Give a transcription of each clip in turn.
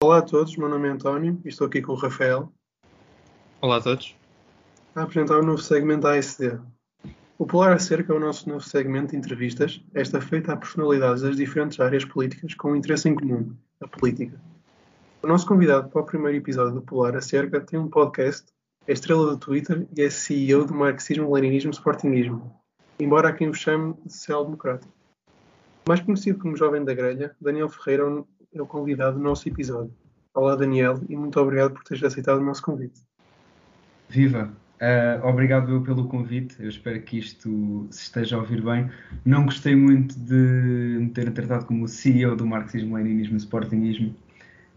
Olá a todos, meu nome é António e estou aqui com o Rafael. Olá a todos. A apresentar o novo segmento da ASD. O Polar Acerca é o nosso novo segmento de entrevistas, esta feita a personalidades das diferentes áreas políticas com um interesse em comum, a política. O nosso convidado para o primeiro episódio do Polar Acerca tem um podcast, é estrela do Twitter e é CEO do Marxismo, Leninismo Sportingismo, embora a quem o chame de social-democrata. Mais conhecido como Jovem da Grelha, Daniel Ferreira é o convidado do nosso episódio. Olá, Daniel, e muito obrigado por teres aceitado o nosso convite. Viva! Uh, obrigado pelo convite. Eu espero que isto se esteja a ouvir bem. Não gostei muito de me ter tratado como CEO do marxismo, leninismo e sportingismo,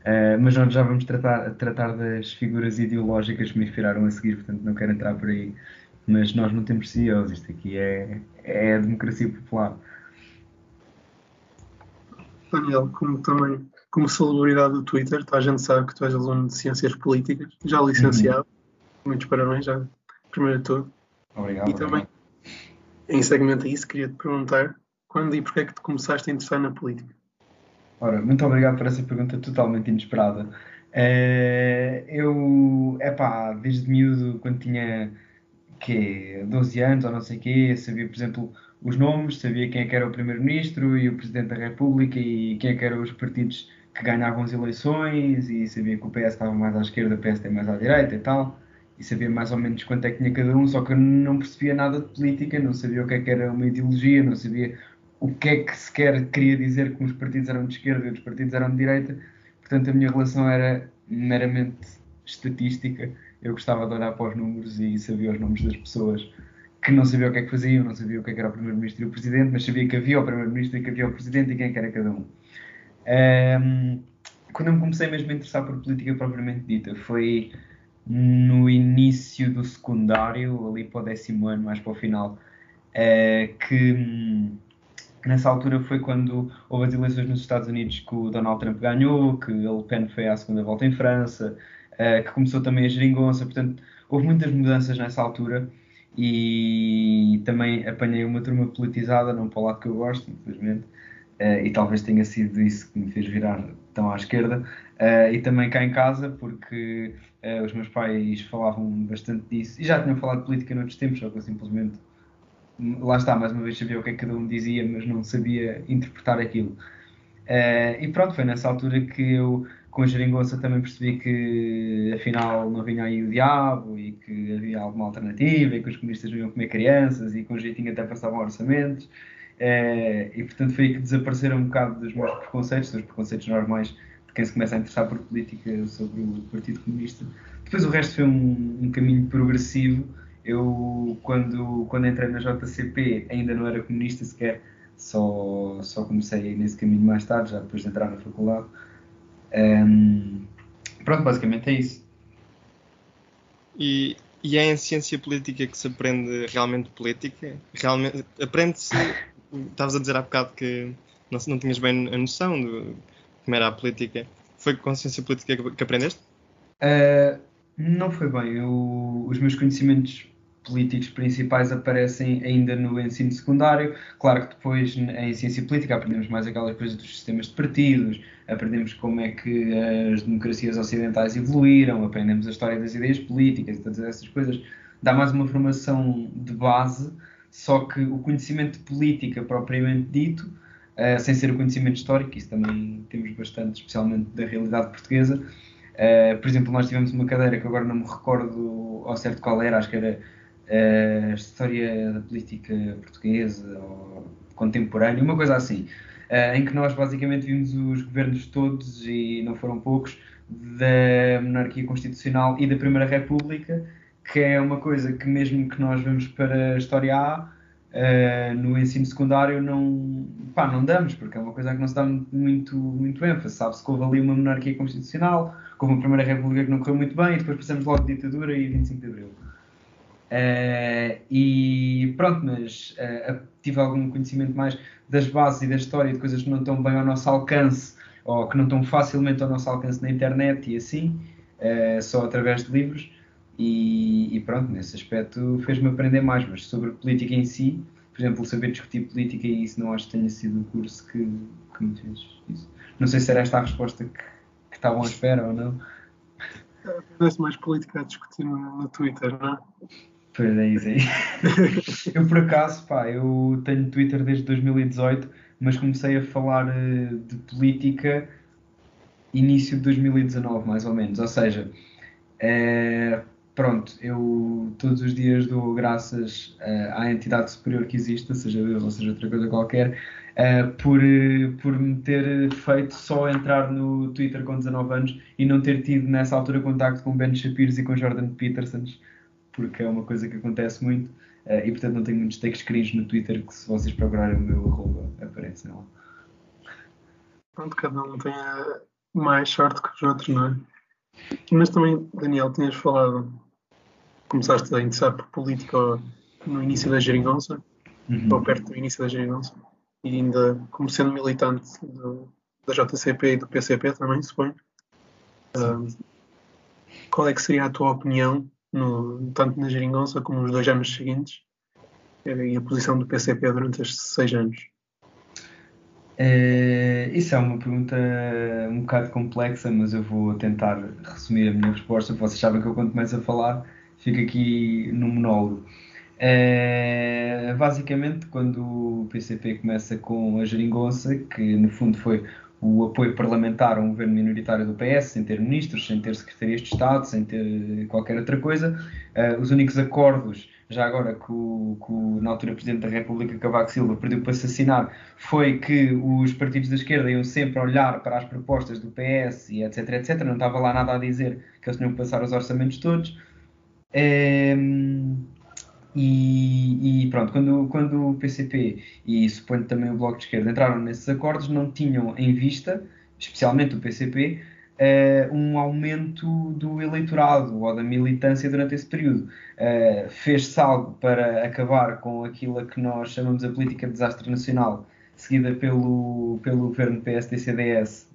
uh, mas nós já vamos tratar, tratar das figuras ideológicas que me inspiraram a seguir, portanto não quero entrar por aí. Mas nós não temos CEOs, isto aqui é, é a democracia popular. Daniel, como também como celebridade do Twitter, a gente sabe que tu és aluno de Ciências Políticas, já licenciado. Uhum. Muitos parabéns, já, primeiro de tudo. Obrigado. E também, em segmento a isso, queria te perguntar quando e porquê é que te começaste a interessar na política? Ora, muito obrigado por essa pergunta totalmente inesperada. Uh, eu, é pá, desde miúdo, quando tinha que 12 anos ou não sei o quê, sabia, por exemplo, os nomes, sabia quem é que era o Primeiro-Ministro e o Presidente da República e quem é que eram os partidos que ganhavam as eleições e sabia que o PS estava mais à esquerda, o PSD mais à direita e tal e sabia mais ou menos quanto é que tinha cada um, só que eu não percebia nada de política, não sabia o que é que era uma ideologia, não sabia o que é que sequer queria dizer que uns partidos eram de esquerda e outros partidos eram de direita, portanto a minha relação era meramente estatística, eu gostava de olhar para os números e sabia os nomes das pessoas que não sabia o que é que faziam, não sabia o que, é que era o Primeiro-Ministro e o Presidente, mas sabia que havia o Primeiro-Ministro e que havia o Presidente e quem é era cada um. um quando eu me comecei mesmo a interessar por política propriamente dita, foi no início do secundário, ali para o décimo ano, mais para o final, é, que nessa altura foi quando houve as eleições nos Estados Unidos que o Donald Trump ganhou, que a Le Pen foi à segunda volta em França, é, que começou também a geringonça, portanto, houve muitas mudanças nessa altura e também apanhei uma turma politizada, não para o lado que eu gosto, infelizmente, é, e talvez tenha sido isso que me fez virar tão à esquerda, e também cá em casa, porque Uh, os meus pais falavam bastante disso e já tinham falado de política noutros tempos, só que eu simplesmente lá está, mais uma vez sabia o que é que cada um dizia, mas não sabia interpretar aquilo. Uh, e pronto, foi nessa altura que eu, com a geringonça, também percebi que afinal não vinha aí o diabo e que havia alguma alternativa e que os comunistas não iam comer crianças e com jeitinho até passavam orçamentos. Uh, e portanto foi aí que desapareceram um bocado dos meus preconceitos, dos preconceitos normais quem se começa a interessar por política sobre o Partido Comunista. Depois o resto foi um, um caminho progressivo. Eu, quando, quando entrei na JCP, ainda não era comunista sequer, só, só comecei nesse caminho mais tarde, já depois de entrar na faculdade. Um, pronto, basicamente é isso. E, e é em ciência política que se aprende realmente política? Realmente, aprende-se. Estavas a dizer há bocado que não, não tinhas bem a noção do, como era a política. Foi com ciência política que, que aprendeste? Uh, não foi bem. Eu, os meus conhecimentos políticos principais aparecem ainda no ensino secundário. Claro que depois em ciência política aprendemos mais aquelas coisas dos sistemas de partidos, aprendemos como é que as democracias ocidentais evoluíram, aprendemos a história das ideias políticas e todas essas coisas. Dá mais uma formação de base, só que o conhecimento de política propriamente dito uh, sem ser o conhecimento histórico, isso também temos bastante, especialmente da realidade portuguesa. Uh, por exemplo, nós tivemos uma cadeira que agora não me recordo ao certo qual era, acho que era uh, a História da Política Portuguesa ou Contemporânea, uma coisa assim, em que nós basicamente vimos os governos todos, e não foram poucos, da monarquia constitucional e da Primeira República, que é uma coisa que mesmo que nós vamos para a História A, Uh, no ensino secundário não, pá, não damos, porque é uma coisa que não se dá muito, muito ênfase. Sabe-se que houve ali uma monarquia constitucional, houve uma Primeira República que não correu muito bem, e depois passamos logo de ditadura e 25 de Abril. Uh, e pronto, mas uh, tive algum conhecimento mais das bases e da história de coisas que não estão bem ao nosso alcance ou que não estão facilmente ao nosso alcance na internet e assim, só através de livros. E, e pronto, nesse aspecto fez-me aprender mais, mas sobre política em si, por exemplo, saber discutir política e isso não acho que tenha sido o curso que, que me fez isso. Não sei se era esta a resposta que, que estavam à espera ou não. Parece mais política a discutir no, no Twitter, não é? Pois é, isso aí. eu, por acaso, pá, eu tenho Twitter desde 2018, mas comecei a falar uh, de política início de 2019, mais ou menos. Ou seja, é, pronto, eu todos os dias dou graças uh, à entidade superior que existe, seja Deus ou seja outra coisa qualquer, uh, por, por me ter feito só entrar no Twitter com 19 anos e não ter tido nessa altura contacto com Ben Shapiro e com Jordan Petersons, porque é uma coisa que acontece muito. Uh, e portanto não tenho muitos take screens no Twitter que se vocês procurarem o meu arroba aparecem lá. Pronto, cada um tem mais sorte que os outros, não é? Mas também, Daniel, tinhas falado, começaste a interessar por política no início da geringonça, uhum. ou perto do início da geringonça, e ainda como sendo militante do, da JCP e do PCP também, suponho. Uh, qual é que seria a tua opinião, no, tanto na geringonça como nos dois anos seguintes, e a posição do PCP durante estes seis anos? É, isso é uma pergunta um bocado complexa, mas eu vou tentar resumir a minha resposta. Vocês sabem que eu, quando começo a falar, fico aqui no monólogo. É, basicamente, quando o PCP começa com a geringonça, que no fundo foi o apoio parlamentar a um governo minoritário do PS, sem ter ministros, sem ter secretarias de Estado, sem ter qualquer outra coisa, uh, os únicos acordos já agora que o, que o, na altura Presidente da República, Cavaco Silva, perdeu para assassinar, foi que os partidos da esquerda iam sempre olhar para as propostas do PS e etc, etc. Não estava lá nada a dizer que eles tinham que passar os orçamentos todos. Ehm, e, e, pronto, quando, quando o PCP e suponho também o Bloco de Esquerda entraram nesses acordos, não tinham em vista, especialmente o PCP, uh, um aumento do eleitorado ou da militância durante esse período. Uh, Fez-se algo para acabar com aquilo a que nós chamamos a política de desastre nacional, seguida pelo, pelo governo PSD-CDS,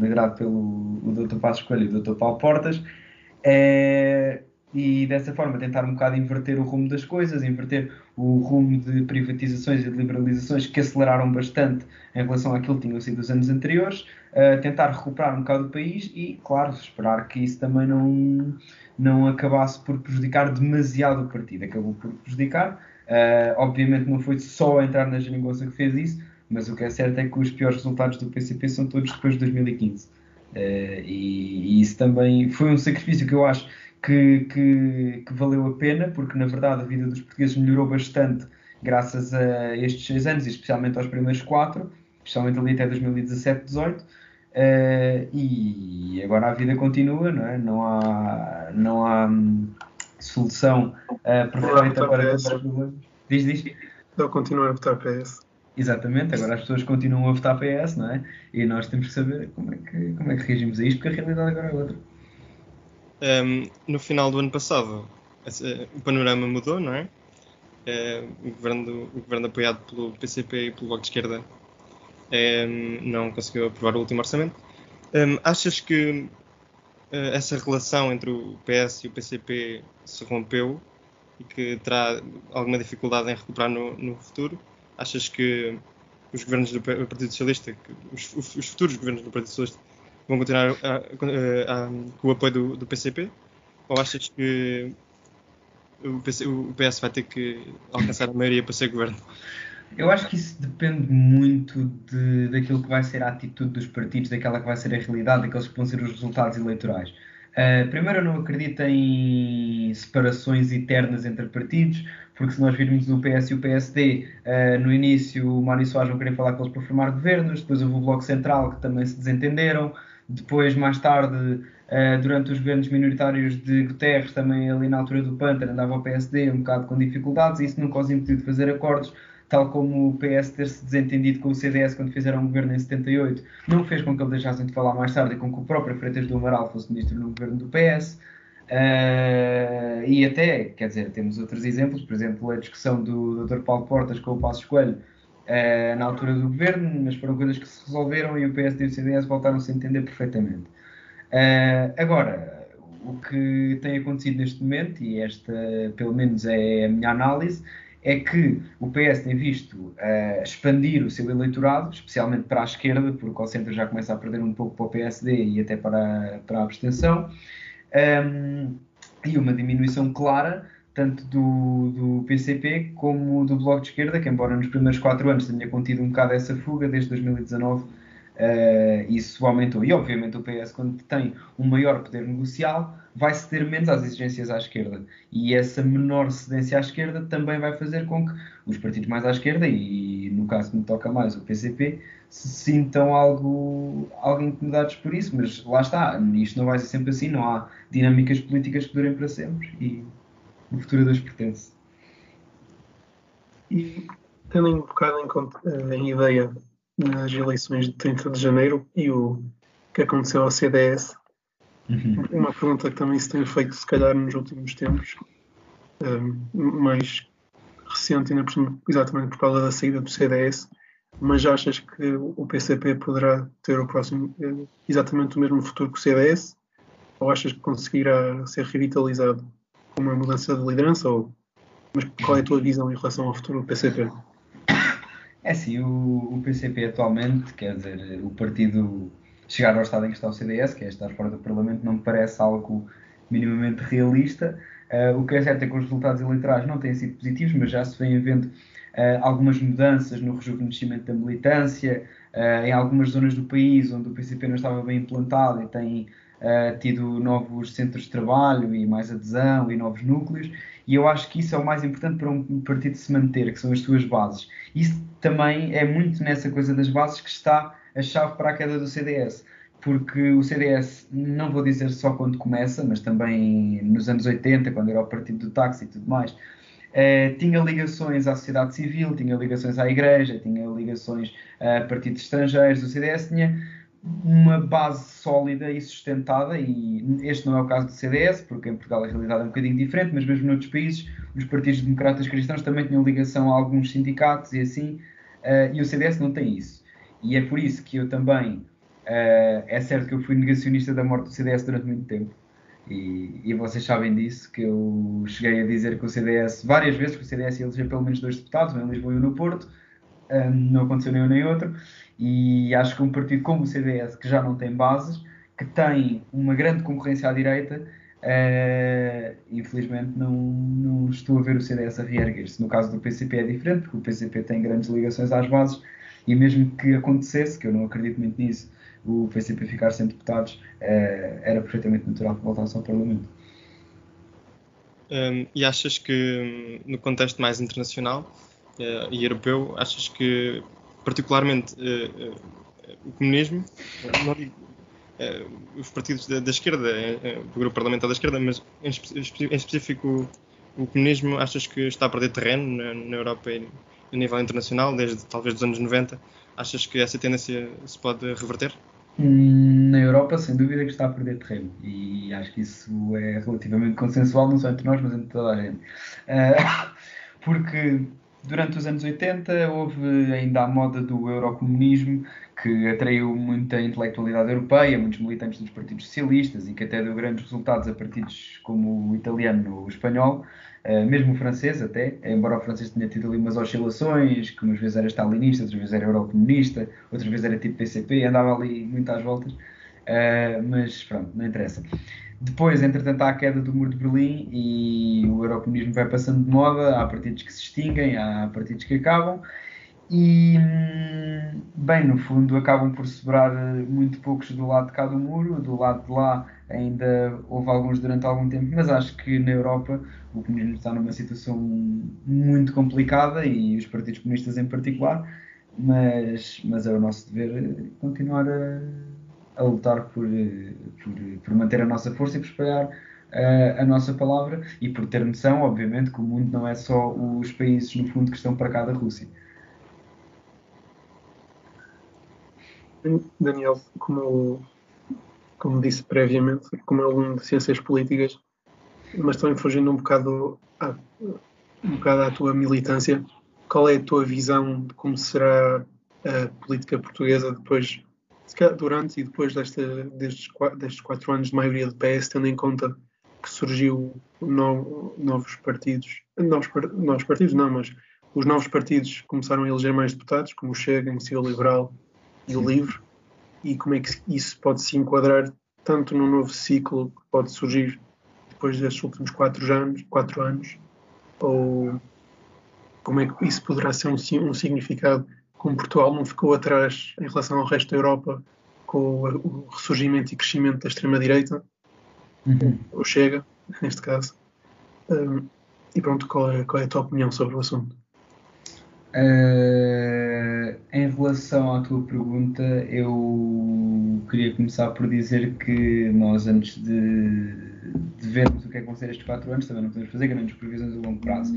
liderado pelo Dr. Passos Coelho e o Dr. Paulo Portas. Uh, e dessa forma tentar um bocado inverter o rumo das coisas, inverter o rumo de privatizações e de liberalizações que aceleraram bastante em relação àquilo que tinham sido os anos anteriores, uh, tentar recuperar um bocado o país e, claro, esperar que isso também não, não acabasse por prejudicar demasiado o partido. Acabou por prejudicar. Uh, obviamente não foi só entrar na geringonça que fez isso, mas o que é certo é que os piores resultados do PCP são todos depois de 2015. Uh, eh, e, e isso também foi um sacrifício que eu acho que, que, que, valeu a pena, porque na verdade a vida dos portugueses melhorou bastante graças a estes seis anos, e especialmente aos primeiros quatro, especialmente ali até 2017, 18. Uh, e agora a vida continua, não é? Não há, não há hum, solução uh, perfeita para todos os problemas. Diz, diz. Eu continuo a votar PS. Exatamente, agora as pessoas continuam a votar PS, não é? E nós temos que saber como é que, como é que reagimos a isto, porque a realidade agora é outra. Um, no final do ano passado, o panorama mudou, não é? O, governo o governo apoiado pelo PCP e pelo Bloco de Esquerda não conseguiu aprovar o último orçamento. Achas que uh, essa relação entre o PS e o PCP se rompeu e que terá alguma dificuldade em recuperar no, no futuro? Achas que os governos do Partido Socialista, os, os, futuros governos do Partido Socialista, vão continuar a, a, a, com o apoio do, do, PCP? Ou achas que o, PC, o, PS vai ter que alcançar a maioria para ser governo? Eu acho que isso depende muito de, daquilo que vai ser a atitude dos partidos, daquela que vai ser a realidade, daqueles que vão ser os resultados eleitorais. Uh, primeiro, eu não acredito em separações eternas entre partidos, porque se nós virmos o PS e o PSD, uh, ah, no início o Mário Soares não queria falar com eles para formar governos, depois houve o Bloco Central que também se desentenderam, depois, mais tarde, uh, durante os governos minoritários de Guterres, também ali na altura do Panther, andava o PSD um bocado com dificuldades, e isso nunca os impediu de fazer acordos, tal como o PS ter se desentendido com o CDS quando fizeram um governo em 78, não fez com que eles deixassem de falar mais tarde e com que o próprio Freitas do Amaral fosse ministro no governo do PS. Uh, eh, e até, quer dizer, temos outros exemplos, por exemplo, a discussão do Dr. Paulo Portas com o Passos Coelho uh, na altura do governo, mas foram coisas que se resolveram e o PSD e o CDS voltaram-se a entender perfeitamente. Uh, agora, o que tem acontecido neste momento, e esta pelo menos é a minha análise, é que o PS tem visto uh, expandir o seu eleitorado, especialmente para a esquerda, porque o centro já começa a perder um pouco para o PSD e até para, para a abstenção, um, e uma diminuição clara tanto do, do PCP como do Bloco de Esquerda, que embora nos primeiros quatro anos tenha contido um bocado essa fuga, desde 2019 uh, isso aumentou. E obviamente o PS, quando tem um maior poder negocial, vai ceder menos às exigências à esquerda. E essa menor cedência à esquerda também vai fazer com que os partidos mais à esquerda, e no caso que me toca mais o PCP, se sintam algo, algo incomodados por isso. Mas lá está, isto não vai ser sempre assim, não há dinâmicas políticas que durem para sempre. E o futuro Deus pertence. E tendo um bocado em, conta, eh, em ideia nas eleições de 30 de janeiro e o que aconteceu ao CDS, uhum. uma pergunta que também se tem feito, se calhar, nos últimos tempos, eh, mais recente, ainda por exatamente por causa da saída do CDS, mas achas que o PCP poderá ter o próximo, eh, exatamente o mesmo futuro que o CDS? Ou achas que conseguirá ser revitalizado? Uma mudança de liderança? Ou... Mas qual é a tua visão em relação ao futuro do PCP? É sim, o, o, PCP atualmente, quer dizer, o partido chegar ao estado em que está o CDS, que é estar fora do Parlamento, não me parece algo minimamente realista. Uh, o que é certo é que os resultados eleitorais não têm sido positivos, mas já se vem vendo uh, algumas mudanças no rejuvenescimento da militância, uh, em algumas zonas do país onde o PCP não estava bem implantado e tem uh, tido novos centros de trabalho e mais adesão e novos núcleos, e eu acho que isso é o mais importante para um partido se manter, que são as suas bases. Isso também é muito nessa coisa das bases que está a chave para a queda do CDS, porque o CDS, não vou dizer só quando começa, mas também nos anos 80, quando era o partido do táxi e tudo mais, Uh, tinha ligações à sociedade civil, tinha ligações à igreja, tinha ligações a partidos estrangeiros. O CDS tinha uma base sólida e sustentada, e este não é o caso do CDS, porque em Portugal a realidade é um bocadinho diferente, mas mesmo noutros países, os partidos democratas cristãos também tinham ligação a alguns sindicatos e assim, uh, e o CDS não tem isso. E é por isso que eu também, uh, é certo que eu fui negacionista da morte do CDS durante muito tempo, e, e, vocês sabem disso, que eu cheguei a dizer que o CDS, várias vezes, que o CDS ia eleger pelo menos dois deputados, um em Lisboa e um no Porto, um, não aconteceu nem um nem outro, e acho que um partido como o CDS, que já não tem bases, que tem uma grande concorrência à direita, uh, infelizmente não, não estou a ver o CDS a reerguer-se. No caso do PCP é diferente, porque o PCP tem grandes ligações às bases, e mesmo que acontecesse, que eu não acredito muito nisso, o PCP ficar sem deputados, uh, era perfeitamente natural que voltasse ao Parlamento. Um, e achas que, no contexto mais internacional, uh, e europeu, achas que particularmente uh, uh, o comunismo, não digo os partidos da, da esquerda, o grupo parlamentar da esquerda, mas em, em, específico o comunismo, achas que está a perder terreno na, na Europa e a nível internacional, desde talvez dos anos 90? Achas que essa tendência se pode reverter? Hum, na Europa, sem dúvida, que está a perder terreno. E acho que isso é relativamente consensual, não só entre nós, mas entre toda a gente. Uh, porque durante os anos 80 houve ainda a moda do eurocomunismo que atraiu muita intelectualidade europeia, muitos militantes dos partidos socialistas e que até deu grandes resultados a partidos como o italiano ou o espanhol, uh, mesmo o francês até, embora o francês tenha tido ali umas oscilações, que umas vezes era stalinista, outras vezes era eurocomunista, outras vezes era tipo PCP, andava ali muito às voltas, uh, mas pronto, não interessa. Depois, entretanto, há a queda do muro de Berlim e o eurocomunismo vai passando de moda. Há partidos que se extinguem, há partidos que acabam. E, hum, bem, no fundo, acabam por sobrar muito poucos do lado de cá do muro. Do lado de lá ainda houve alguns durante algum tempo, mas acho que na Europa o comunismo está numa situação muito complicada e os partidos comunistas em particular. Mas, mas é o nosso dever continuar a a lutar por, por, por manter a nossa força e por espalhar uh, a nossa palavra e por ter noção, obviamente, que o mundo não é só os países, no fundo, que estão para cá da Rússia. Daniel, como, como disse previamente, como aluno de Ciências Políticas, mas também fugindo um bocado, à, um bocado à tua militância, qual é a tua visão de como será a política portuguesa depois durante e depois desta, destes, destes quatro anos de maioria de PS, tendo em conta que surgiu no, novos partidos, novos, novos partidos não, mas os novos partidos começaram a eleger mais deputados, como o Chega, a Iniciativa Liberal e o Livre, e como é que isso pode se enquadrar tanto no novo ciclo que pode surgir depois destes últimos quatro anos, quatro anos ou como é que isso poderá ser um, um significado como Portugal não ficou atrás em relação ao resto da Europa com o, ressurgimento e crescimento da extrema-direita, uhum. ou Chega, neste caso. Um, e pronto, qual é, qual é a tua opinião sobre o assunto? Uh, em relação à tua pergunta, eu queria começar por dizer que nós, antes de, de vermos o que é que vão ser estes 4 anos, também não podemos fazer grandes previsões a longo prazo,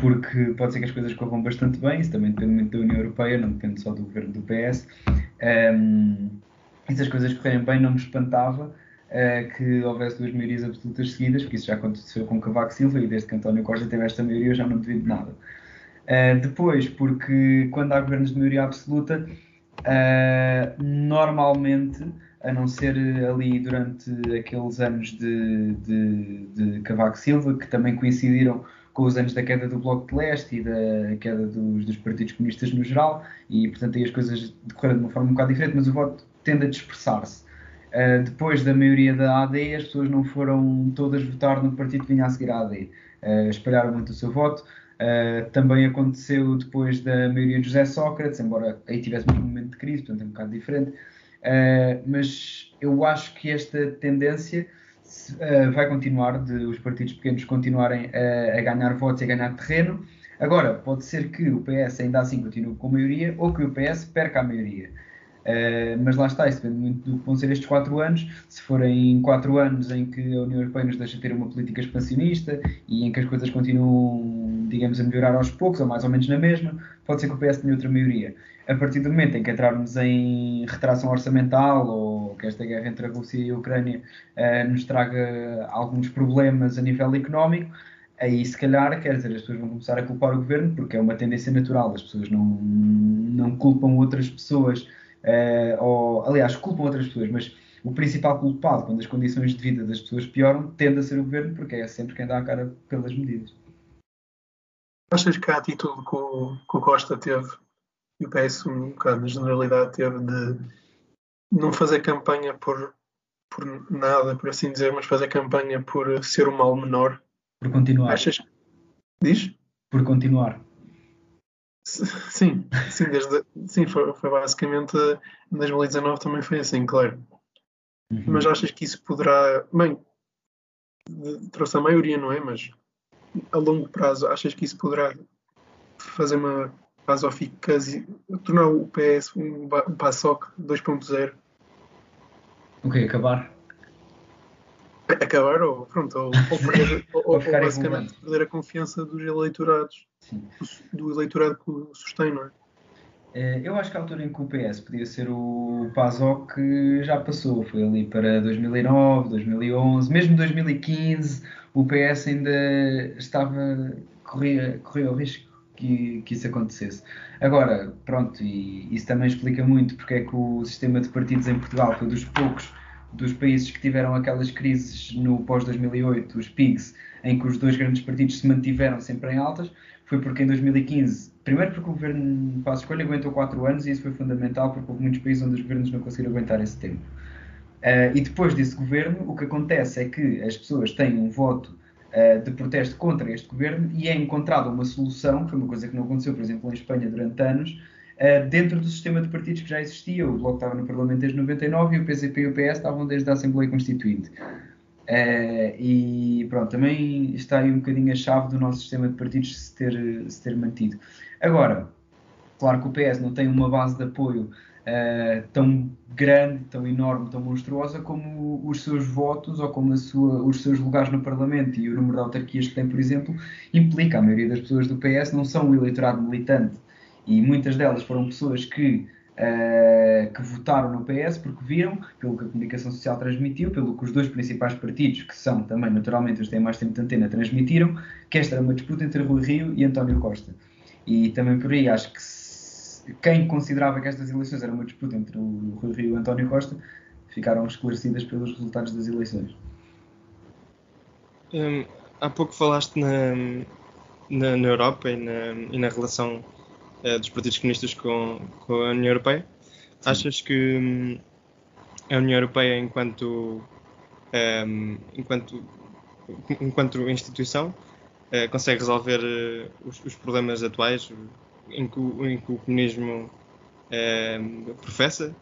porque pode ser que as coisas corram bastante bem, isso também depende muito da União Europeia, não depende só do governo do PS. Um, e se as coisas correrem bem, não me espantava uh, que houvesse duas maiorias absolutas seguidas, porque isso já aconteceu com Cavaco Silva e desde que António Costa teve esta maioria eu já não devido nada. Uh, depois, porque quando há governos de maioria absoluta, uh, normalmente, a não ser ali durante aqueles anos de, de, de, Cavaco Silva, que também coincidiram com os anos da queda do Bloco de Leste e da queda dos, dos partidos comunistas no geral, e portanto aí as coisas decorreram de uma forma um bocado diferente, mas o voto tende a dispersar-se. Uh, depois da maioria da AD, as pessoas não foram todas votar no partido que vinha a seguir a AD. Uh, espalharam muito o seu voto. Uh, também aconteceu depois da maioria de José Sócrates, embora aí tivesse um momento de crise, portanto é um bocado diferente. Uh, mas eu acho que esta tendência uh, vai continuar, de os partidos pequenos continuarem a, a ganhar votos e a ganhar terreno. Agora, pode ser que o PS ainda assim continue com a maioria ou que o PS perca a maioria. Uh, mas lá está, isso depende muito do que vão ser estes quatro anos. Se forem quatro anos em que a União Europeia nos deixa ter uma política expansionista e em que as coisas continuam, digamos, a melhorar aos poucos, ou mais ou menos na mesma, pode ser que o PS tenha outra maioria. A partir do momento em que entrarmos em retração orçamental ou que esta guerra entre a Rússia e a Ucrânia uh, nos traga alguns problemas a nível económico, aí se calhar, quer dizer, as pessoas vão começar a culpar o governo, porque é uma tendência natural, as pessoas não, não culpam outras pessoas uh, ou, aliás, culpam outras pessoas, mas o principal culpado quando as condições de vida das pessoas pioram tende a ser o governo, porque é sempre quem dá a cara pelas medidas. Achas que a atitude que o, que o Costa teve, e o PS um bocado na generalidade teve, de não fazer campanha por, por nada, por assim dizer, mas fazer campanha por ser o mal menor? Por continuar. Achas? Diz? Por continuar. Sim, sim, desde, sim foi, foi basicamente em 2019 também foi assim, claro. Uhum. Mas achas que isso poderá, bem, trouxe a maioria, não é? Mas a longo prazo, achas que isso poderá fazer uma pasoficase, tornar o PS um, um PASOK 2.0? O que? Acabar? Acabar ou, pronto, ou, ou, perder, ou, ou basicamente perder a confiança dos eleitorados, do eleitorado que o sustém, não é? é? Eu acho que a altura em que o PS podia ser o PASOK já passou, foi ali para 2009, 2011, mesmo 2015 o PS ainda estava, corria, corria o risco que, que isso acontecesse. Agora, pronto, e isso também explica muito porque é que o sistema de partidos em Portugal foi dos poucos dos países que tiveram aquelas crises no pós-2008, os PIGs, em que os dois grandes partidos se mantiveram sempre em altas, foi porque em 2015, primeiro porque o governo Passo Escolha aguentou 4 anos e isso foi fundamental porque houve muitos países onde os governos não conseguiram aguentar esse tempo. Uh, e depois desse governo, o que acontece é que as pessoas têm um voto uh, de protesto contra este governo e é encontrada uma solução, que foi uma coisa que não aconteceu, por exemplo, em Espanha durante anos, uh, dentro do sistema de partidos que já existia. O Bloco estava no Parlamento desde 99 e o PCP e o PS estavam desde a Assembleia Constituinte. Uh, e pronto, também está aí um bocadinho a chave do nosso sistema de partidos se ter, se ter mantido. Agora, claro que o PS não tem uma base de apoio uh, tão grande, tão enorme, tão monstruosa como os seus votos ou como sua, os seus lugares no Parlamento e o número de autarquias que tem, por exemplo, implica. A maioria das pessoas do PS não são o eleitorado militante e muitas delas foram pessoas que, uh, que votaram no PS porque viram, pelo que a comunicação social transmitiu, pelo que os dois principais partidos, que são também naturalmente os que têm mais tempo de antena, transmitiram, que esta era uma disputa entre Rui Rio e António Costa. E também por aí acho que se, quem considerava que estas eleições eram uma disputa entre o Rui Rio e o António Costa ficaram esclarecidas pelos resultados das eleições. Um, há pouco falaste na, na, na Europa e na, e na relação uh, dos partidos comunistas com, com a União Europeia. Sim. Achas que um, a União Europeia, enquanto, um, enquanto, enquanto instituição, uh, consegue resolver uh, os, os, problemas atuais em que, em que o comunismo professa?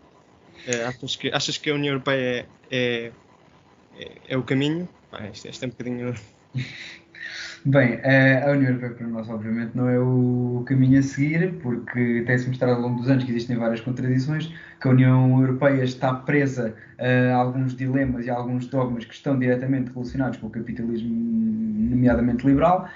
achas, que, achas que a União Europeia é, é, é o caminho? Ah, isto, isto é um bocadinho. Bem, a União Europeia para nós, obviamente, não é o caminho a seguir, porque tem-se mostrado ao longo dos anos que existem várias contradições, que a União Europeia está presa a alguns dilemas e a alguns dogmas que estão diretamente relacionados com o capitalismo, nomeadamente liberal,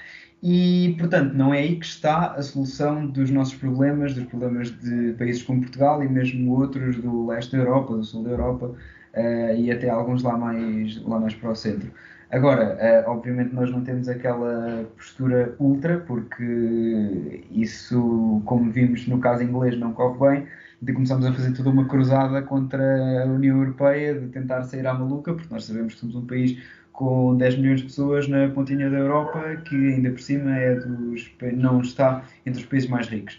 e, portanto, não é aí que está a solução dos nossos problemas, dos problemas de países como Portugal e mesmo outros do leste da Europa, do sul da Europa, uh, e até alguns lá mais, lá mais para o centro. Agora, uh, obviamente nós não temos aquela postura ultra, porque isso, como vimos no caso inglês, não corre bem, de começarmos a fazer toda uma cruzada contra a União Europeia, de tentar sair à maluca, porque nós sabemos que somos um país com 10 milhões de pessoas na pontinha da Europa, que ainda por cima é dos, não está entre os países mais ricos.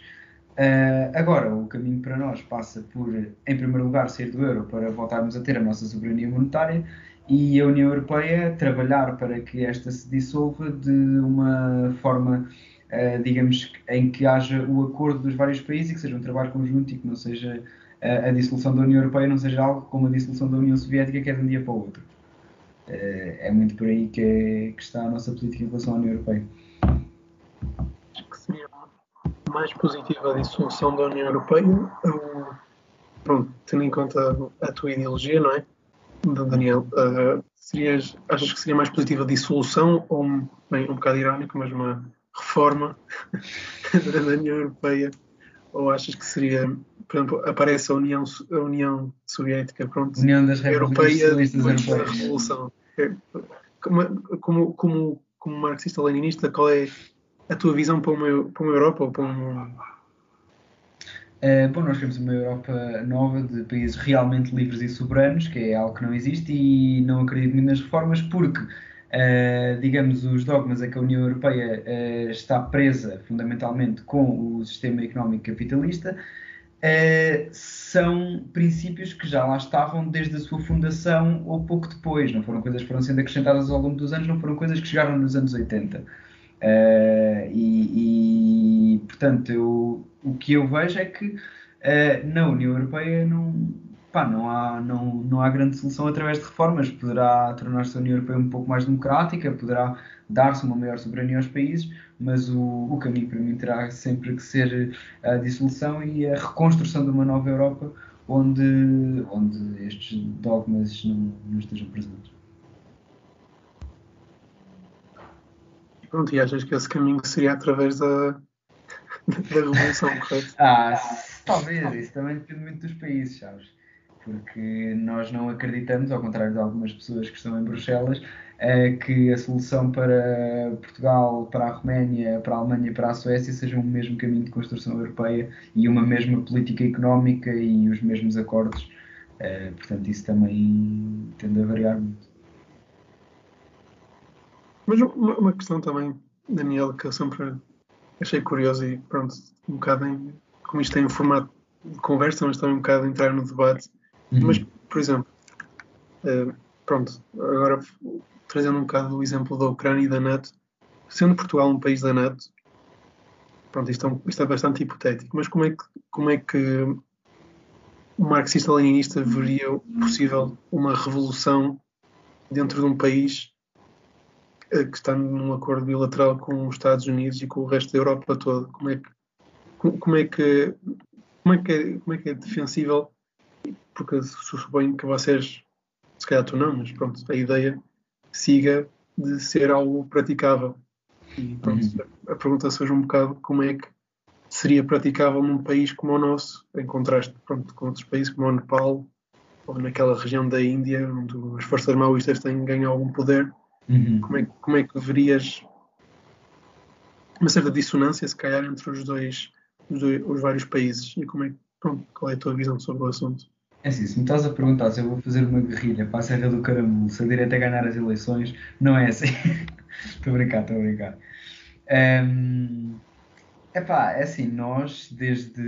Uh, agora, o caminho para nós passa por, em primeiro lugar, sair do euro para voltarmos a ter a nossa soberania monetária e a União Europeia trabalhar para que esta se dissolva de uma forma, uh, digamos, em que haja o acordo dos vários países e que seja um trabalho conjunto e que não seja uh, a dissolução da União Europeia não seja algo como a dissolução da União Soviética que é de um dia para o outro. é muito por aí que, que está a nossa política em relação à União Europeia mais positiva a dissolução da União Europeia, eu, pronto, tendo em conta a tua ideologia, não é? Daniel, uh, serias, achas que seria mais positiva a dissolução ou, bem, um bocado irónico, mas uma reforma da União Europeia? Ou achas que seria, por exemplo, aparece a União, a União Soviética, pronto, União das Europeia, depois da Revolução? É, como, como, como, como marxista-leninista, qual é a tua visão para uma, para uma Europa ou para um. Uh, bom, nós queremos uma Europa nova de países realmente livres e soberanos, que é algo que não existe e não acredito muito nas reformas, porque, uh, digamos, os dogmas a que a União Europeia uh, está presa fundamentalmente com o sistema económico capitalista são princípios que já lá estavam desde a sua fundação ou pouco depois. Não foram coisas que foram sendo acrescentadas ao longo dos anos, não foram coisas que chegaram nos anos 80. Uh, e, e, portanto, eu, o que eu vejo é que uh, na União Europeia não, pá, não, há, não, não há grande solução através de reformas. Poderá tornar-se a União Europeia um pouco mais democrática, poderá dar-se uma maior soberania aos países, mas o, o caminho para mim terá sempre que ser a dissolução e a reconstrução de uma nova Europa onde, onde estes dogmas não, não estejam presentes. Pronto, e achas que esse caminho seria através da, da Revolução, correto? Ah, talvez, isso também depende muito dos países, sabes? Porque nós não acreditamos, ao contrário de algumas pessoas que estão em Bruxelas, é que a solução para Portugal, para a Roménia, para a Alemanha e para a Suécia seja o mesmo caminho de construção europeia e uma mesma política económica e os mesmos acordos. Uh, portanto, isso também tende a variar muito. Mas uma, uma, questão também, Daniel, que eu sempre achei curioso e pronto, um bocado em, como isto tem um formato de conversa, mas também um bocado entrar no debate. Uhum. Mas, por exemplo, uh, pronto, agora trazendo um bocado o exemplo da Ucrânia e da NATO, sendo Portugal um país da NATO, pronto, isto é, um, isto é bastante hipotético, mas como é que, como é que o marxista-leninista veria possível uma revolução dentro de um país que está num acordo bilateral com os Estados Unidos e com o resto da Europa toda. Como é que como é que como é que é, como é, que é defensível? Porque suponho que vocês, se calhar tu não, mas pronto, a ideia siga de ser algo praticável. E pronto, uhum. a pergunta surge um bocado como é que seria praticável num país como o nosso, em contraste pronto, com outros países como o Nepal ou naquela região da Índia, onde as forças maoístas têm ganho algum poder Uhum. Como, é, como é que verias uma certa dissonância, se calhar, entre os dois, os, dois, os vários países? E como é, pronto, qual é a tua visão sobre o assunto? É assim, se me estás a perguntar se eu vou fazer uma guerrilha para a Serra do Caramulo, se a direita ganhar as eleições, não é assim. estou a brincar, estou a brincar. Um, epá, é assim, nós, desde,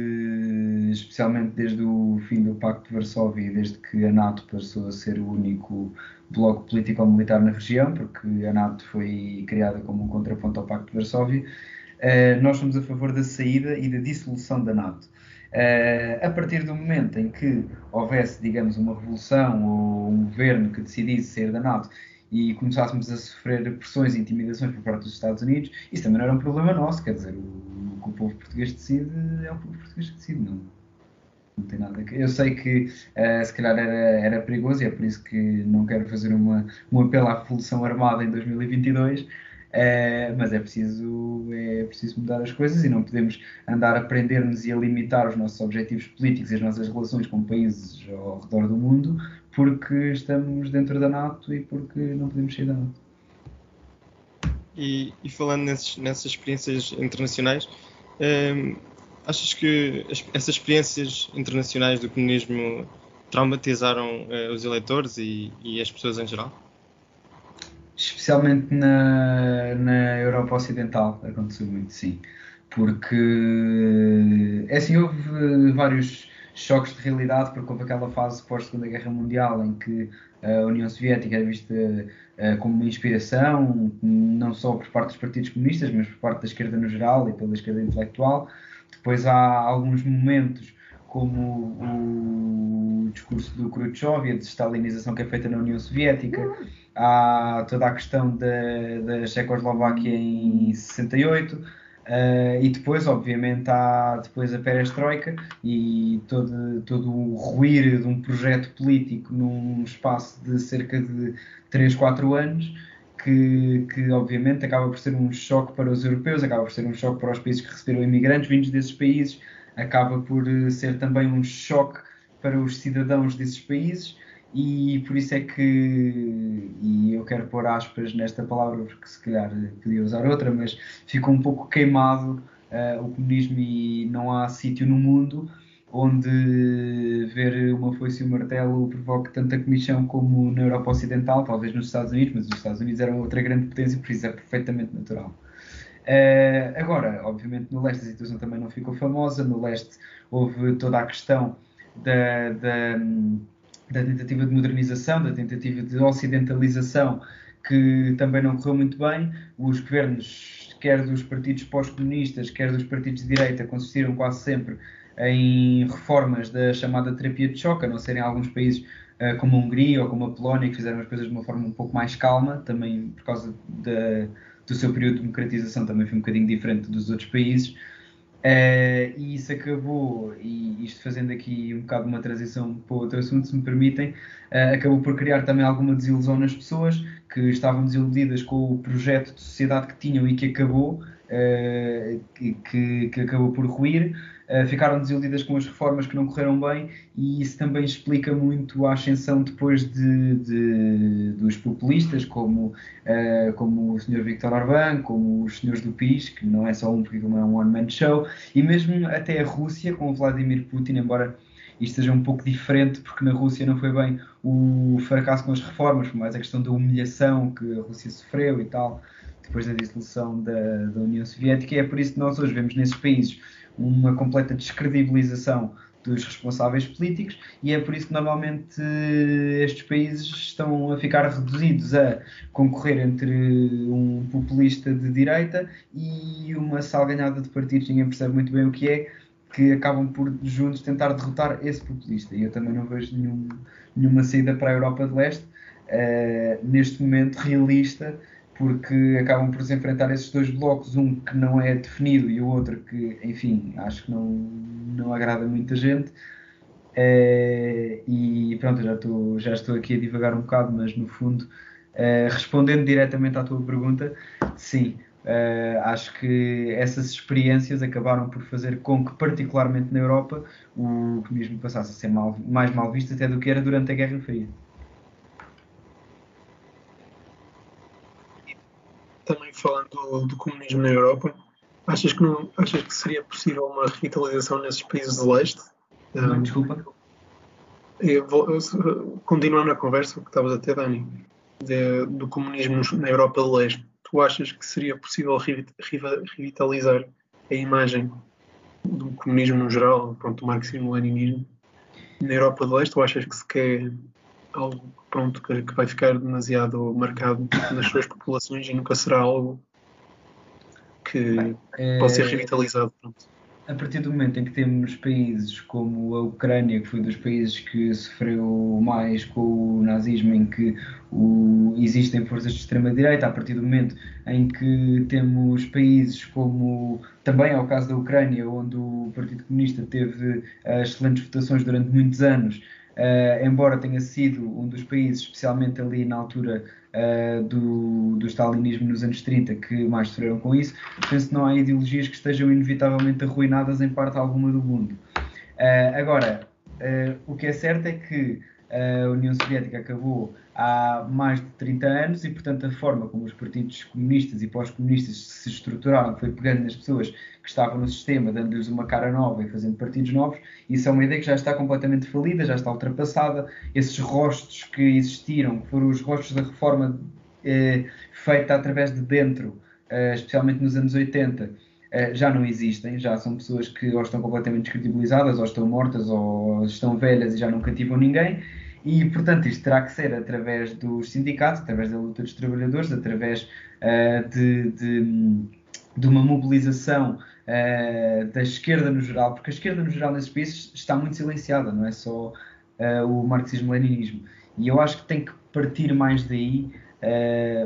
especialmente desde o fim do Pacto de Varsóvia, desde que a NATO passou a ser o único bloco político-militar na região, porque a NATO foi criada como um contraponto ao Pacto de Varsóvia, uh, nós somos a favor da saída e da dissolução da NATO. Uh, a partir do momento em que houvesse, digamos, uma revolução ou um governo que decidisse sair da NATO e começássemos a sofrer pressões e intimidações por parte dos Estados Unidos, isso também não era um problema nosso, quer dizer, o, o que o povo português decide é o povo português que decide, não, não tem nada a Eu sei que uh, se calhar era, era perigoso e é por isso que não quero fazer uma, um apelo à Revolução Armada em 2022, Uh, mas é preciso, é preciso mudar as coisas e não podemos andar a prender-nos e a limitar os nossos objetivos políticos e as nossas relações com países ao redor do mundo porque estamos dentro da NATO e porque não podemos sair da NATO. E, e falando nesses, nessas experiências internacionais, um, achas que as, essas experiências internacionais do comunismo traumatizaram uh, os eleitores e, e as pessoas em geral? especialmente na, na Europa Ocidental aconteceu muito, sim. Porque, é assim, houve vários choques de realidade, porque houve aquela fase pós-Segunda Guerra Mundial em que a União Soviética era vista como uma inspiração, não só por parte dos partidos comunistas, mas por parte da esquerda no geral e pela esquerda intelectual. Depois há alguns momentos como o discurso do Khrushchev e a desestalinização que é feita na União Soviética, há toda a questão da, da Checoslováquia em 68, uh, eh, e depois, obviamente, há depois a perestroika e todo, todo o ruir de um projeto político num espaço de cerca de 3, 4 anos, que, que, obviamente acaba por ser um choque para os europeus, acaba por ser um choque para os países que receberam imigrantes vindos desses países, acaba por eh, ser também um choque para os cidadãos desses países e por isso é que, e eu quero pôr aspas nesta palavra porque se calhar podia usar outra, mas ficou um pouco queimado uh, o comunismo e não há sítio no mundo onde ver uma foice e um martelo provoque tanta comissão como na Europa Ocidental, talvez nos Estados Unidos, mas os Estados Unidos eram outra grande potência, por isso é perfeitamente natural. Uh, agora, obviamente, no leste a situação também não ficou famosa. No leste houve toda a questão da, da, da tentativa de modernização, da tentativa de ocidentalização, que também não correu muito bem. Os governos, quer dos partidos pós-comunistas, quer dos partidos de direita, consistiram quase sempre em reformas da chamada terapia de choque, a não ser em alguns países uh, como a Hungria ou como a Polónia, que fizeram as coisas de uma forma um pouco mais calma, também por causa da do seu período de democratização também foi um bocadinho diferente dos outros países. Uh, e isso acabou, e isto fazendo aqui um bocado uma transição para outro assunto, se me permitem, uh, acabou por criar também alguma desilusão nas pessoas que estavam desiludidas com o projeto de sociedade que tinham e que acabou, que, que, acabou por ruir. Uh, ficaram desiludidas com as reformas que não correram bem e isso também explica muito a ascensão depois de, de dos populistas como, uh, como o Sr. Victor Orbán, como os senhores do PIS, que não é só um porque não é um one-man show, e mesmo até a Rússia com o Vladimir Putin, embora isto seja um pouco diferente, porque na Rússia não foi bem o fracasso com as reformas, mais a questão da humilhação que a Rússia sofreu e tal, depois da dissolução da, da União Soviética, e é por isso que nós hoje vemos nesses países uma completa descredibilização dos responsáveis políticos e é por isso que normalmente estes países estão a ficar reduzidos a concorrer entre um populista de direita e uma salganhada de partidos, ninguém percebe muito bem o que é, que acabam por juntos tentar derrotar esse populista. E eu também não vejo nenhum, nenhuma saída para a Europa de Leste, uh, neste momento realista, porque acabam por se enfrentar esses dois blocos, um que não é definido e o outro que, enfim, acho que não, não agrada muita gente. Uh, e pronto, já estou, já estou aqui a divagar um bocado, mas no fundo, uh, respondendo diretamente à tua pergunta, sim, uh, acho que essas experiências acabaram por fazer com que, particularmente na Europa, o comunismo passasse a ser mal, mais mal visto até do que era durante a Guerra Fria. também falando do, do, comunismo na Europa, achas que, não, achas que seria possível uma revitalização nesses países de leste? Não, desculpa. vou, continuando a conversa que estavas a ter, Dani, de, do comunismo na Europa do Leste, tu achas que seria possível revitalizar a imagem do comunismo no geral, pronto, do marxismo-leninismo na Europa do Leste, ou achas que se quer algo pronto, que, que vai ficar demasiado marcado nas suas populações e nunca será algo que Bem, pode ser eh, revitalizado? Pronto a partir do momento em que temos países como a Ucrânia, que foi um dos países que sofreu mais com o nazismo, em que o, existem forças de extrema-direita, a partir do momento em que temos países como também é o caso da Ucrânia, onde o Partido Comunista teve uh, excelentes votações durante muitos anos, uh, embora tenha sido um dos países, especialmente ali na altura uh, do, do stalinismo nos anos 30 que mais sofreram com isso, penso que não há ideologias que estejam inevitavelmente arruinadas em parte alguma do mundo. Uh, agora, o que é certo é que a União Soviética acabou há mais de 30 anos e, portanto, a forma como os partidos comunistas e pós-comunistas se estruturaram foi pegando nas pessoas que estavam no sistema, dando-lhes uma cara nova e fazendo partidos novos. Isso é uma ideia que já está completamente falida, já está ultrapassada. Esses rostos que existiram, que foram os rostos da reforma eh, feita através de dentro, eh, especialmente nos anos 80, eh, já não existem. Já são pessoas que ou estão completamente descredibilizadas, ou estão mortas, ou estão velhas e já não cativam ninguém. E, portanto, isto terá que ser através dos sindicatos, através da luta dos trabalhadores, através uh, de, de, de, uma mobilização uh, da esquerda no geral, porque a esquerda no geral nesses países está muito silenciada, não é só uh, o marxismo-leninismo. E eu acho que tem que partir mais daí,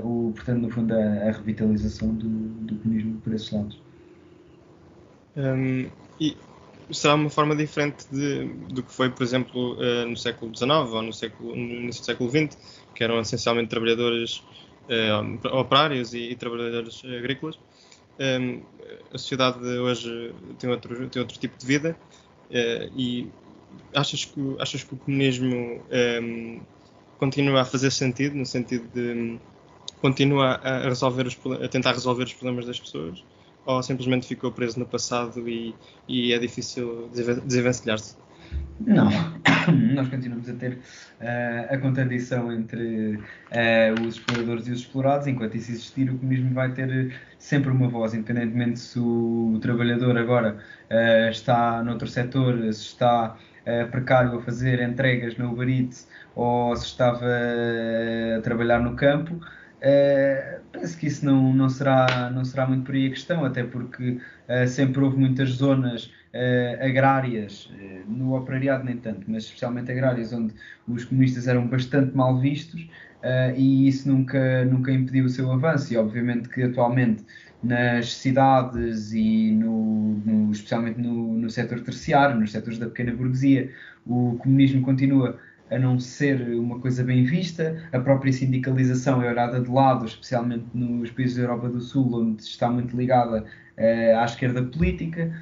o, portanto, no fundo, a, a revitalização do, do comunismo por esses lados. Um, e será uma forma diferente de, do que foi, por exemplo, uh, no século XIX ou no, século, no início do século XX, que eram essencialmente trabalhadores uh, operários e, e, trabalhadores agrícolas. Um, a sociedade hoje tem outro, tem outro tipo de vida uh, e achas que, achas que o comunismo um, continua a fazer sentido, no sentido de continua a, resolver os, a tentar resolver os problemas das pessoas? Ou simplesmente ficou preso no passado e, e é difícil desenvencilhar-se? Não, nós continuamos a ter uh, a contradição entre uh, os exploradores e os explorados. Enquanto isso existir, o comunismo vai ter sempre uma voz, independentemente se o trabalhador agora uh, está noutro setor, se está precário a fazer entregas no Uber Eats ou se estava a trabalhar no campo. Uh, penso que isso não, não, será, não será muito por aí a questão, até porque uh, sempre houve muitas zonas uh, agrárias, no operariado nem tanto, mas especialmente agrárias, onde os comunistas eram bastante mal vistos e isso nunca, nunca impediu o seu avanço. E obviamente que atualmente nas cidades e no, no especialmente no, no setor terciário, nos setores da pequena burguesia, o comunismo continua a não ser uma coisa bem vista. A própria sindicalização é olhada de lado, especialmente nos países da Europa do Sul, onde está muito ligada uh, à esquerda política.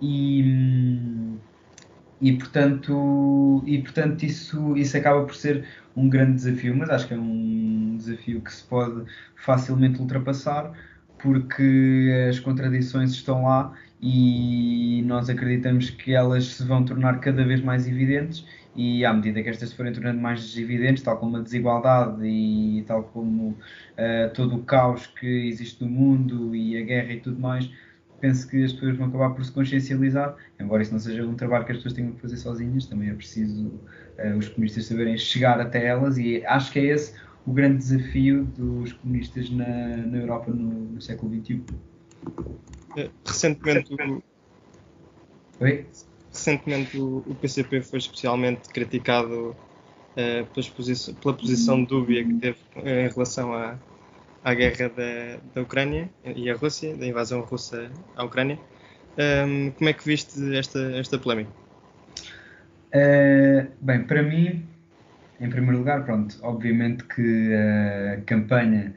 E, e, portanto, e portanto isso, isso acaba por ser um grande desafio, mas acho que é um desafio que se pode facilmente ultrapassar, porque as contradições estão lá e nós acreditamos que elas se vão tornar cada vez mais evidentes e à medida que estas se forem tornando mais evidentes, tal como a desigualdade e tal como uh, todo o caos que existe no mundo e a guerra e tudo mais, penso que as pessoas vão acabar por se consciencializar, embora isso não seja um trabalho que as pessoas tenham que fazer sozinhas, também é preciso uh, os comunistas saberem chegar até elas e acho que é esse o grande desafio dos comunistas na, na Europa no, no século XXI. Eh, recentemente, Oi? Recentemente o, o PCP foi especialmente criticado uh, pela posição dúbia que teve uh, em relação à, à guerra da, da Ucrânia e à Rússia, da invasão russa à Ucrânia. Um, ehm, como é que viste esta, esta polémica? Uh, bem, para mim, em primeiro lugar, pronto, obviamente que a campanha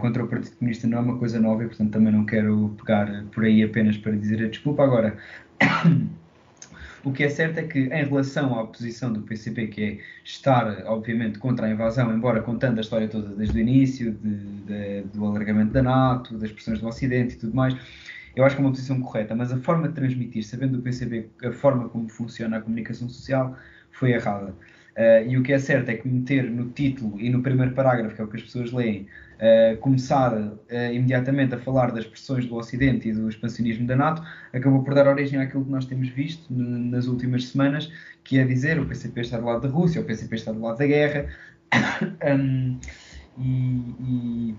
contra o Partido Comunista não é uma coisa nova e, portanto, também não quero pegar por aí apenas para dizer a desculpa. Agora, O que é certo é que, em relação à posição do PCP, que é estar, obviamente, contra a invasão, embora contando a história toda desde o início, de, de, do alargamento da NATO, das pressões do Ocidente e tudo mais, eu acho que é uma posição correta, mas a forma de transmitir, sabendo do PCB a forma como funciona a comunicação social, foi errada. Uh, e o que é certo é que meter no título e no primeiro parágrafo, que é o que as pessoas leem, uh, começar uh, imediatamente a falar das pressões do Ocidente e do expansionismo da NATO, acabou por dar origem àquilo que nós temos visto nas últimas semanas, que é dizer o PCP está do lado da Rússia, o PCP está do lado da guerra. um, e, e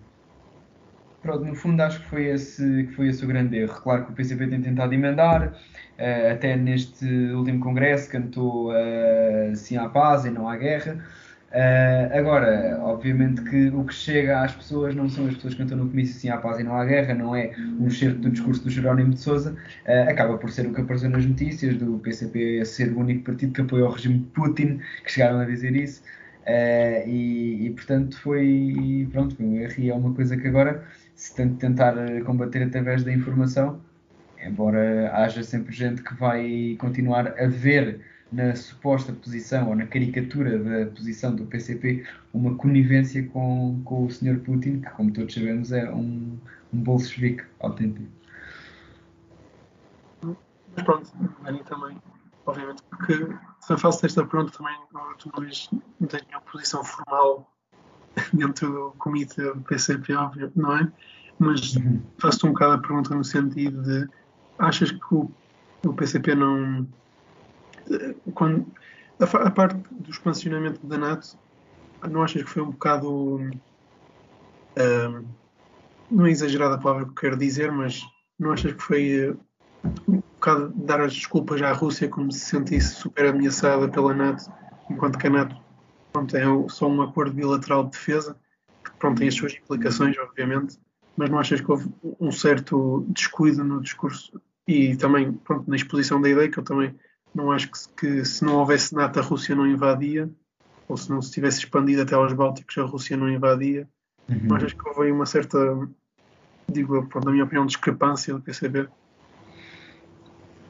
pronto, no fundo acho que foi, esse, que foi esse o grande erro. Claro que o PCP tem tentado emendar, uh, até neste último congresso cantou uh, sim à paz e não à guerra. Uh, agora, obviamente que o que chega às pessoas não são as pessoas que cantam no comício sim à paz e não à guerra, não é um certo do discurso do Jerónimo de Souza, acaba por ser o que apareceu nas notícias do PCP ser o único partido que apoia o regime de Putin, que chegaram a dizer isso. E, e, portanto foi pronto erro e é uma coisa que agora se tenta tentar combater através da informação embora haja sempre gente que vai continuar a ver na suposta posição ou na caricatura da posição do PCP uma conivência com, com o Sr. Putin, que, como todos sabemos, é um, um bolchevique autêntico. Mas pronto, Dani também, obviamente, porque se eu faço esta pergunta também, tu não, és, não tens nenhuma posição formal dentro do comitê do PCP, óbvio, não é? Mas uhum. faço-te um bocado a pergunta no sentido de achas que o, o PCP não. Quando, a, a, parte do expansionamento da NATO, não achas que foi um bocado. Uh, não é exagerada a palavra que quero dizer, mas não achas que foi uh, um bocado dar as desculpas à Rússia como se sentisse super ameaçada pela NATO, enquanto que a NATO pronto, é só um acordo bilateral de defesa, que pronto, tem as suas implicações, obviamente, mas não achas que houve um certo descuido no discurso e também pronto, na exposição da ideia, que eu também não acho que, que se não houvesse NATO a Rússia não invadia, ou se não se tivesse expandido até aos Bálticos a Rússia não invadia. Uhum. Mas acho que houve uma certa, digo pronto, na minha opinião, discrepância do PCB.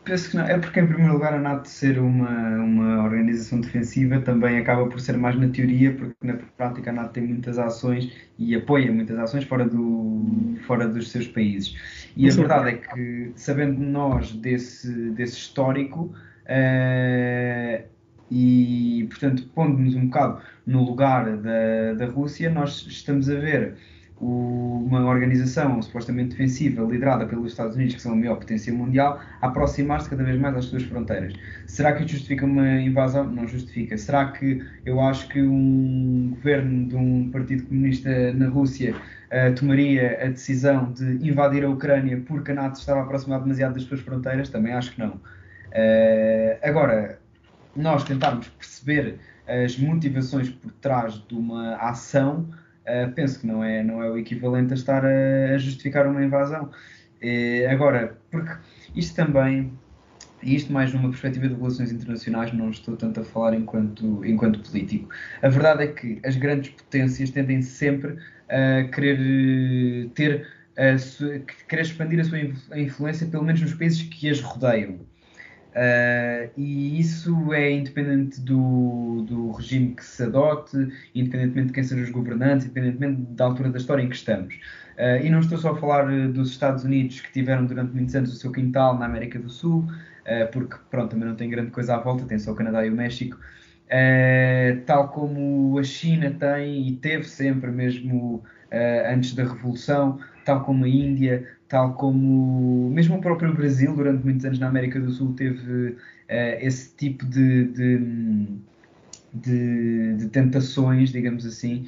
Penso que não. É porque, em primeiro lugar, a NATO ser uma, uma organização defensiva também acaba por ser mais na teoria, porque na prática a NATO tem muitas ações e apoia muitas ações fora, do, fora dos seus países. E a verdade é que, sabendo nós desse, desse histórico, uh, e portanto pondo-nos um bocado no lugar da, da Rússia, nós estamos a ver o, uma organização supostamente defensiva liderada pelos Estados Unidos, que são a maior potência mundial, a aproximar-se cada vez mais às suas fronteiras. Será que justifica uma invasão? Não justifica. Será que eu acho que um governo de um partido comunista na Rússia uh, tomaria a decisão de invadir a Ucrânia porque a NATO estava aproximada demasiado das suas fronteiras? Também acho que não. Uh, agora, nós tentarmos perceber as motivações por trás de uma ação, uh, penso que não é, não é o equivalente a estar a, a justificar uma invasão. agora, porque isto também e isto mais numa perspectiva de relações internacionais, não estou tanto a falar enquanto, enquanto político. A verdade é que as grandes potências tendem sempre querer ter a sua, querer expandir a sua influência, pelo menos nos países que as rodeiam. Uh, e isso é independente do, do regime que se adote, independentemente de quem sejam os governantes, independentemente da altura da história em que estamos. Uh, e não estou só a falar dos Estados Unidos que tiveram durante muitos anos o seu quintal na América do Sul, uh, porque pronto, também não tem grande coisa à volta, tem só o Canadá e o México, Uh, tal como a China tem e teve sempre mesmo uh, antes da Revolução, tal como a Índia, tal como mesmo o próprio Brasil, durante muitos anos na América do Sul, teve uh, esse tipo de, de, de, de, tentações, digamos assim.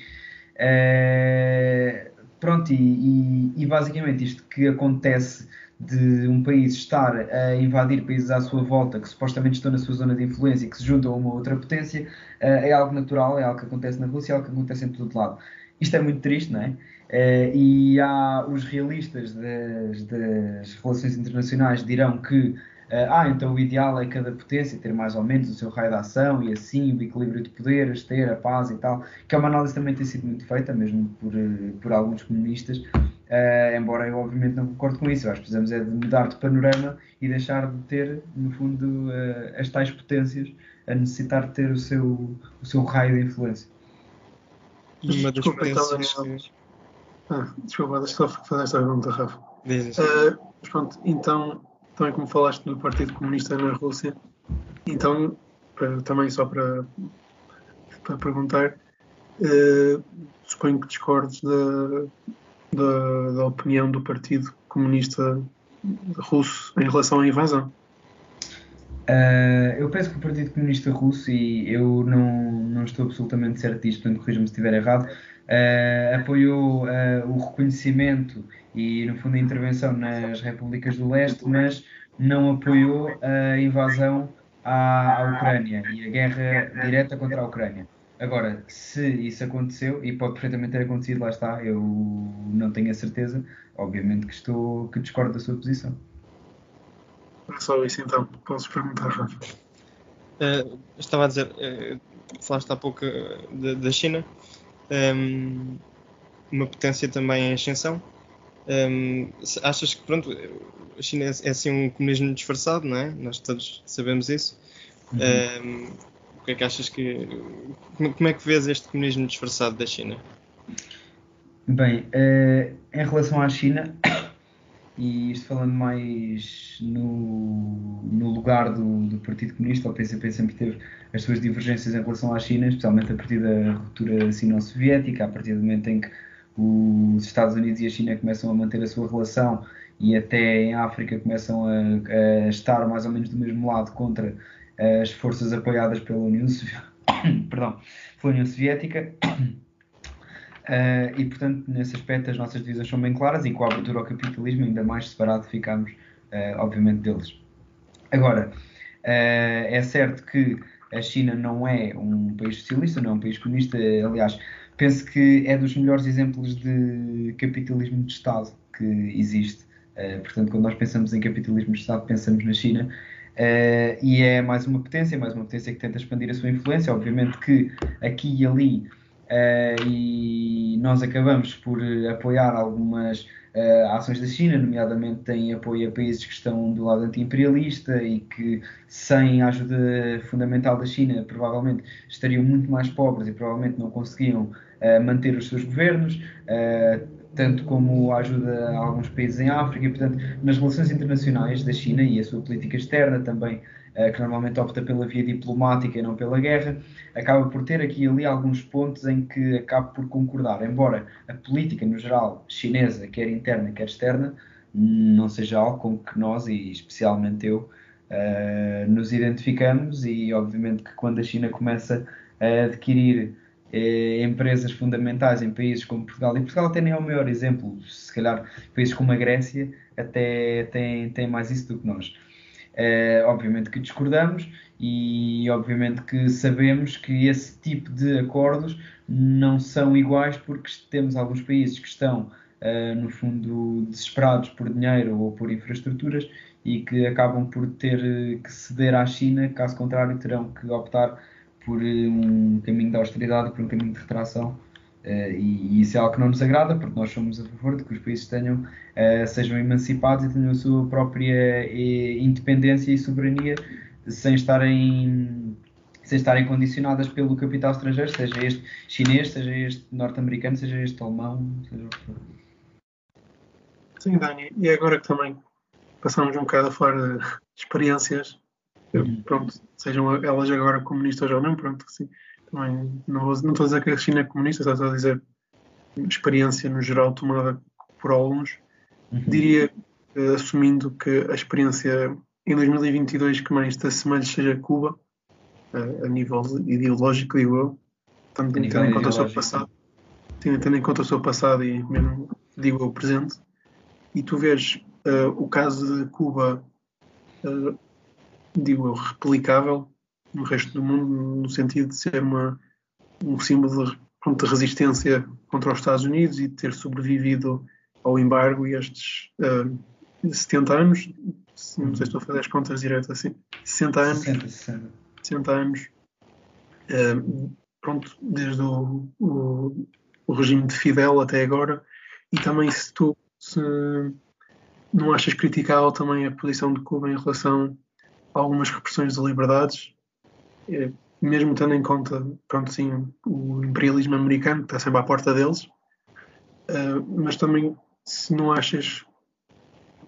pronto, e, e, e basicamente isto que acontece de um país estar a invadir países à sua volta que supostamente estão na sua zona de influência e que se juntam a uma outra potência eh, é algo natural, é algo que acontece na Rússia, é algo que acontece em todo lado. Isto é muito triste, não é? Eh, e há os realistas das, das relações internacionais dirão que eh, ah, então o ideal é cada potência ter mais ou menos o seu raio de ação e assim o equilíbrio de poderes, ter a paz e tal, que é uma análise que também tem sido muito feita, mesmo por, por alguns comunistas, Uh, embora eu obviamente não concordo com isso, acho que precisamos é de mudar de panorama e deixar de ter, no fundo, uh, as tais potências a necessitar de ter o seu, o seu raio de influência. Uma das desculpa, então, que... ah, desculpa, deixa só fazer esta pergunta, Rafa. Uh, mas pronto, então, também como falaste do Partido Comunista na Rússia, então, para, também só para para perguntar. Uh, suponho que discordes da, da, da, opinião do Partido Comunista Russo em relação à invasão. Uh, eu penso que o Partido Comunista Russo, e eu não, não estou absolutamente certo disto, portanto corrija-me se estiver errado, uh, apoiou uh, o reconhecimento e, no fundo, a intervenção nas repúblicas do leste, mas não apoiou a invasão à, à Ucrânia e a guerra direta contra a Ucrânia. Agora, se isso aconteceu, e pode perfeitamente ter acontecido, lá está, eu não tenho a certeza, obviamente que estou que discordo da sua posição. É só isso então, posso perguntar, Rafa. Uh, estava a dizer, uh, falaste há pouco uh, da China, um, uma potência também em ascensão. Um, achas que pronto, a China é, é, assim um comunismo disfarçado, não é? Nós todos sabemos isso. Uhum. Um, o que é que achas que. Como, é que vês este comunismo disfarçado da China? Bem, uh, em relação à China, e isto falando mais no, no lugar do, do, Partido Comunista, o PCP sempre teve as suas divergências em relação à China, especialmente a partir da ruptura sino-soviética, a partir do momento em que os Estados Unidos e a China começam a manter a sua relação e até em África começam a, a estar mais ou menos do mesmo lado contra as forças apoiadas pela União, Perdão, pela União Soviética. Uh, e, portanto, nesse aspecto, as nossas divisões são bem claras e com a abertura ao capitalismo, ainda mais separado ficamos, uh, obviamente, deles. Agora, uh, é certo que a China não é um país socialista, não é um país comunista. Aliás, penso que é dos melhores exemplos de capitalismo de Estado que existe. portanto, quando nós pensamos em capitalismo de Estado, pensamos na China. Uh, e é mais uma potência, mais uma potência que tenta expandir a sua influência. Obviamente que aqui e ali, uh, e nós acabamos por apoiar algumas uh, ações da China, nomeadamente em apoio a países que estão do lado anti-imperialista e que, sem a ajuda fundamental da China, provavelmente estariam muito mais pobres e provavelmente não conseguiam manter os seus governos tanto como a ajuda a alguns países em África, e, portanto, nas relações internacionais da China e a sua política externa também, eh, que normalmente opta pela via diplomática e não pela guerra, acaba por ter aqui e ali alguns pontos em que acaba por concordar, embora a política no geral chinesa, quer interna, quer externa, não seja algo com que nós, e especialmente eu, eh, nos identificamos e obviamente que quando a China começa a adquirir eh, empresas fundamentais em países como Portugal, e Portugal até nem é o maior exemplo, se calhar países como a Grécia até têm, têm mais isso do que nós. Eh, obviamente que discordamos e obviamente que sabemos que esse tipo de acordos não são iguais porque temos alguns países que estão, eh, no fundo, desesperados por dinheiro ou por infraestruturas e que acabam por ter que ceder à China, caso contrário terão que optar por eh, um caminho de austeridade, por um caminho de retração. Uh, e, e, isso é algo que não nos agrada, porque nós somos a favor de que os países tenham, uh, sejam emancipados e tenham a sua própria independência e soberania sem estarem, sem estarem condicionadas pelo capital estrangeiro, seja este chinês, seja este norte-americano, seja este alemão, seja o que for. Sim, Dani, e agora que também passamos um bocado a falar de experiências. Pronto, sejam elas agora comunistas ou não, pronto, assim, também não, não estou a dizer que a China é comunista, estou a dizer experiência no geral tomada por alguns. Uhum. Diria, uh, assumindo que a experiência em 2022 que mais se assemelha seja Cuba, uh, a nível ideológico, digo eu, tendo, tendo em conta o seu passado, tendo em conta o seu passado e mesmo, digo o presente, e tu vês uh, o caso de Cuba digo eu, replicável no resto do mundo, no sentido de ser uma, um símbolo de, de resistência contra os Estados Unidos e de ter sobrevivido ao embargo e estes uh, ah, 70 anos, não sei se estou a fazer as contas diretas assim, 60 anos, 60, 60. 60 anos, uh, pronto, desde o, o, o, regime de Fidel até agora, e também se tu se não achas criticável também a posição de Cuba em relação algumas repressões de liberdades, eh, mesmo tendo em conta, pronto, sim, o imperialismo americano, que está sempre à porta deles, eh, mas também se não achas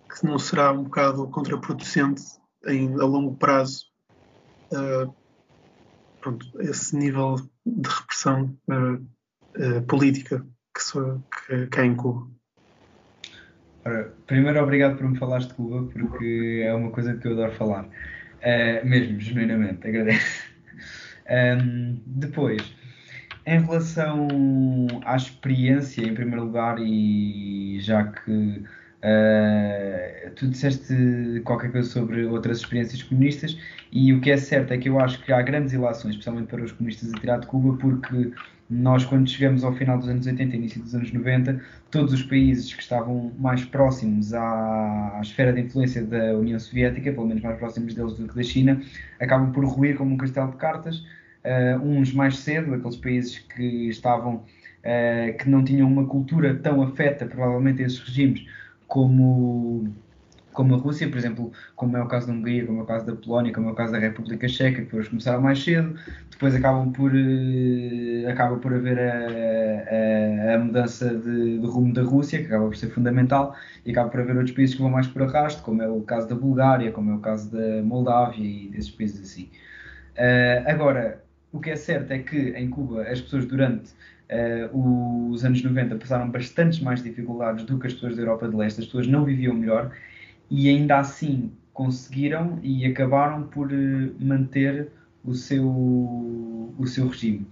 que não será um bocado contraproducente em, a longo prazo uh, pronto, esse nível de repressão política que, que, que há em Cuba. Ora, primeiro, obrigado por me falares de Cuba, porque é uma coisa que eu adoro falar. Uh, mesmo, genuinamente, agradeço. Um, depois, em relação à experiência, em primeiro lugar, e já que uh, tu disseste qualquer coisa sobre outras experiências comunistas, e o que é certo é que eu acho que há grandes ilações, especialmente para os comunistas a tirar de Cuba, porque nós, quando chegamos ao final dos anos 80 início dos anos 90, todos os países que estavam mais próximos à, esfera de influência da União Soviética, pelo menos mais próximos deles do que da China, acabam por ruir como um castelo de cartas. Uh, uns mais cedo, aqueles países que estavam, uh, que não tinham uma cultura tão afeta, provavelmente, a esses regimes, como como a Rússia, por exemplo, como é o caso da Hungria, como é o caso da Polónia, como é o caso da República Checa, que hoje começaram mais cedo, depois acabam por, uh, acaba por haver a, a, a mudança de, de, rumo da Rússia, que acaba por ser fundamental, e acaba por haver outros países que vão mais por arrasto, como é o caso da Bulgária, como é o caso da Moldávia e desses países assim. Uh, agora, o que é certo é que em Cuba as pessoas durante uh, os anos 90 passaram bastantes mais dificuldades do que as pessoas da Europa de Leste, as pessoas não viviam melhor e ainda assim conseguiram e acabaram por eh, manter o seu, o seu regime.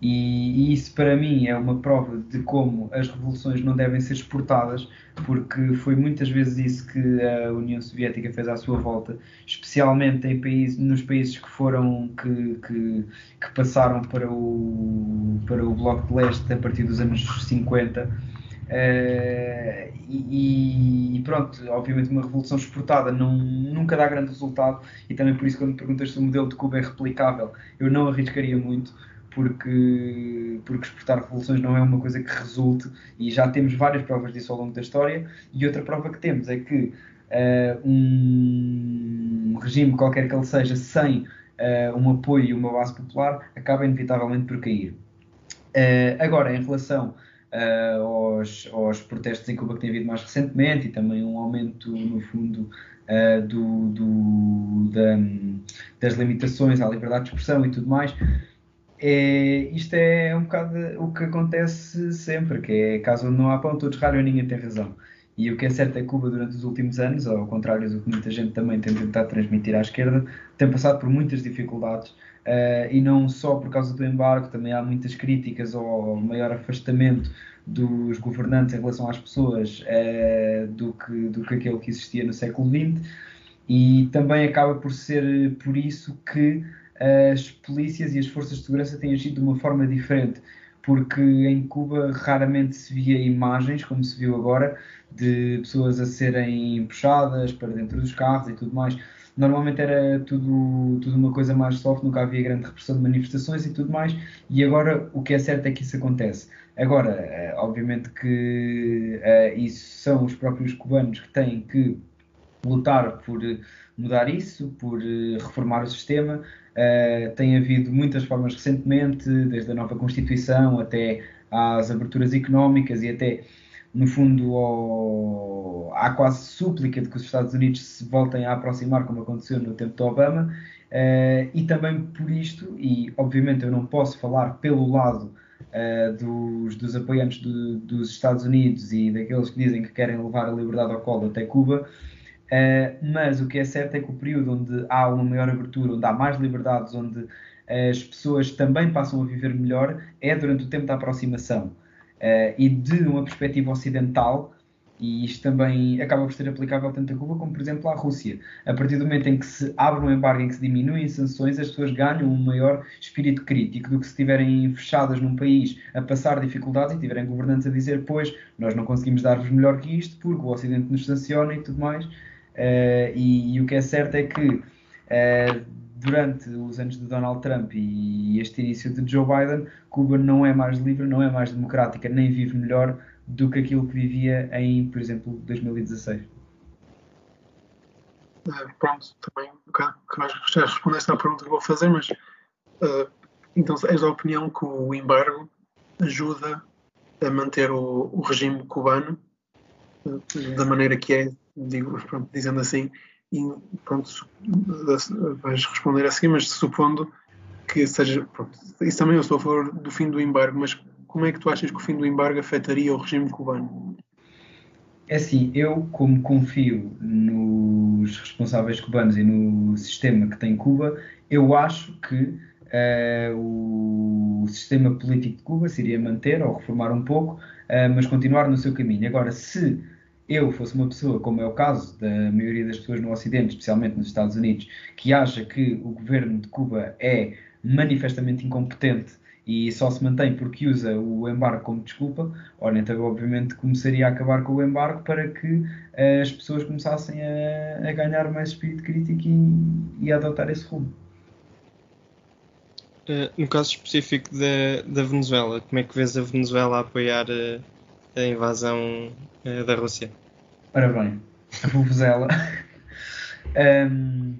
E, e, isso para mim é uma prova de como as revoluções não devem ser exportadas, porque foi muitas vezes isso que a União Soviética fez à sua volta, especialmente em países, nos países que foram que, que, que passaram para o, para o Bloco de Leste a partir dos anos 50 Uh, e, e, pronto, obviamente uma revolução exportada não, nunca dá grande resultado e também por isso quando perguntas se o modelo de Cuba é replicável, eu não arriscaria muito porque, porque exportar revoluções não é uma coisa que resulte e já temos várias provas disso ao longo da história e outra prova que temos é que uh, um regime qualquer que ele seja sem uh, um apoio e uma base popular acaba inevitavelmente por cair. agora, em relação uh, aos, aos, protestos em Cuba que tem havido mais recentemente e também um aumento, no fundo, uh, do, do, da, das limitações à liberdade de expressão e tudo mais. É, isto é um bocado o que acontece sempre, que é caso não há pão, todos ralham e ninguém tem razão. E o que é certo é que Cuba, durante os últimos anos, ao contrário do que muita gente também tem tentado transmitir à esquerda, tem passado por muitas dificuldades Uh, e não só por causa do embargo, também há muitas críticas ao maior afastamento dos governantes em relação às pessoas uh, do, que, do que aquele que existia no século XX, e também acaba por ser por isso que as polícias e as forças de segurança têm agido de uma forma diferente, porque em Cuba raramente se via imagens, como se viu agora, de pessoas a serem puxadas para dentro dos carros e tudo mais normalmente era tudo, tudo uma coisa mais soft, nunca havia grande repressão de manifestações e tudo mais, e agora o que é certo é que isso acontece. Agora, eh, obviamente que uh, isso são os próprios cubanos que têm que lutar por mudar isso, por uh, reformar o sistema. Tem havido muitas formas recentemente, desde a nova Constituição até às aberturas económicas e até no fundo, ao, há quase súplica de que os Estados Unidos se voltem a aproximar, como aconteceu no tempo de Obama, uh, e também por isto, e obviamente eu não posso falar pelo lado uh, dos, dos, apoiantes do, dos Estados Unidos e daqueles que dizem que querem levar a liberdade ao colo até Cuba, uh, mas o que é certo é que o período onde há uma maior abertura, onde há mais liberdades, onde as pessoas também passam a viver melhor, é durante o tempo da aproximação uh, e de uma perspectiva ocidental, e isto também acaba por ser aplicável tanto a Cuba como, por exemplo, à Rússia. A partir do momento em que se abre um embargo, em que se diminuem sanções, as pessoas ganham um maior espírito crítico do que se estiverem fechadas num país a passar dificuldades e tiverem governantes a dizer, pois, nós não conseguimos dar-vos melhor que isto porque o Ocidente nos sanciona e tudo mais. Uh, e, e, o que é certo é que uh, durante os anos de Donald Trump e este início de Joe Biden, Cuba não é mais livre, não é mais democrática, nem vive melhor do que aquilo que vivia em, por exemplo, 2016. Uh, pronto, também um bocado que já respondeste à pergunta que vou fazer, mas uh, então és da opinião que o embargo ajuda a manter o, o regime cubano uh, da maneira que é, digo, pronto, dizendo assim, e pronto, vais responder assim, mas supondo que seja. Pronto, isso também eu sou a favor do fim do embargo, mas como é que tu achas que o fim do embargo afetaria o regime cubano? É assim, eu como confio nos responsáveis cubanos e no sistema que tem Cuba, eu acho que uh, o sistema político de Cuba se iria manter ou reformar um pouco, uh, mas continuar no seu caminho. Agora, se eu fosse uma pessoa, como é o caso da maioria das pessoas no Ocidente, especialmente nos Estados Unidos, que acha que o governo de Cuba é manifestamente incompetente e só se mantém porque usa o embargo como desculpa, ora, então obviamente começaria a acabar com o embargo para que uh, as pessoas começassem a, a, ganhar mais espírito crítico e, e a adotar esse rumo. Uh, no caso específico da, da Venezuela, como é que vês a Venezuela a apoiar uh, a invasão da Rússia? Ora bem, a Venezuela. um,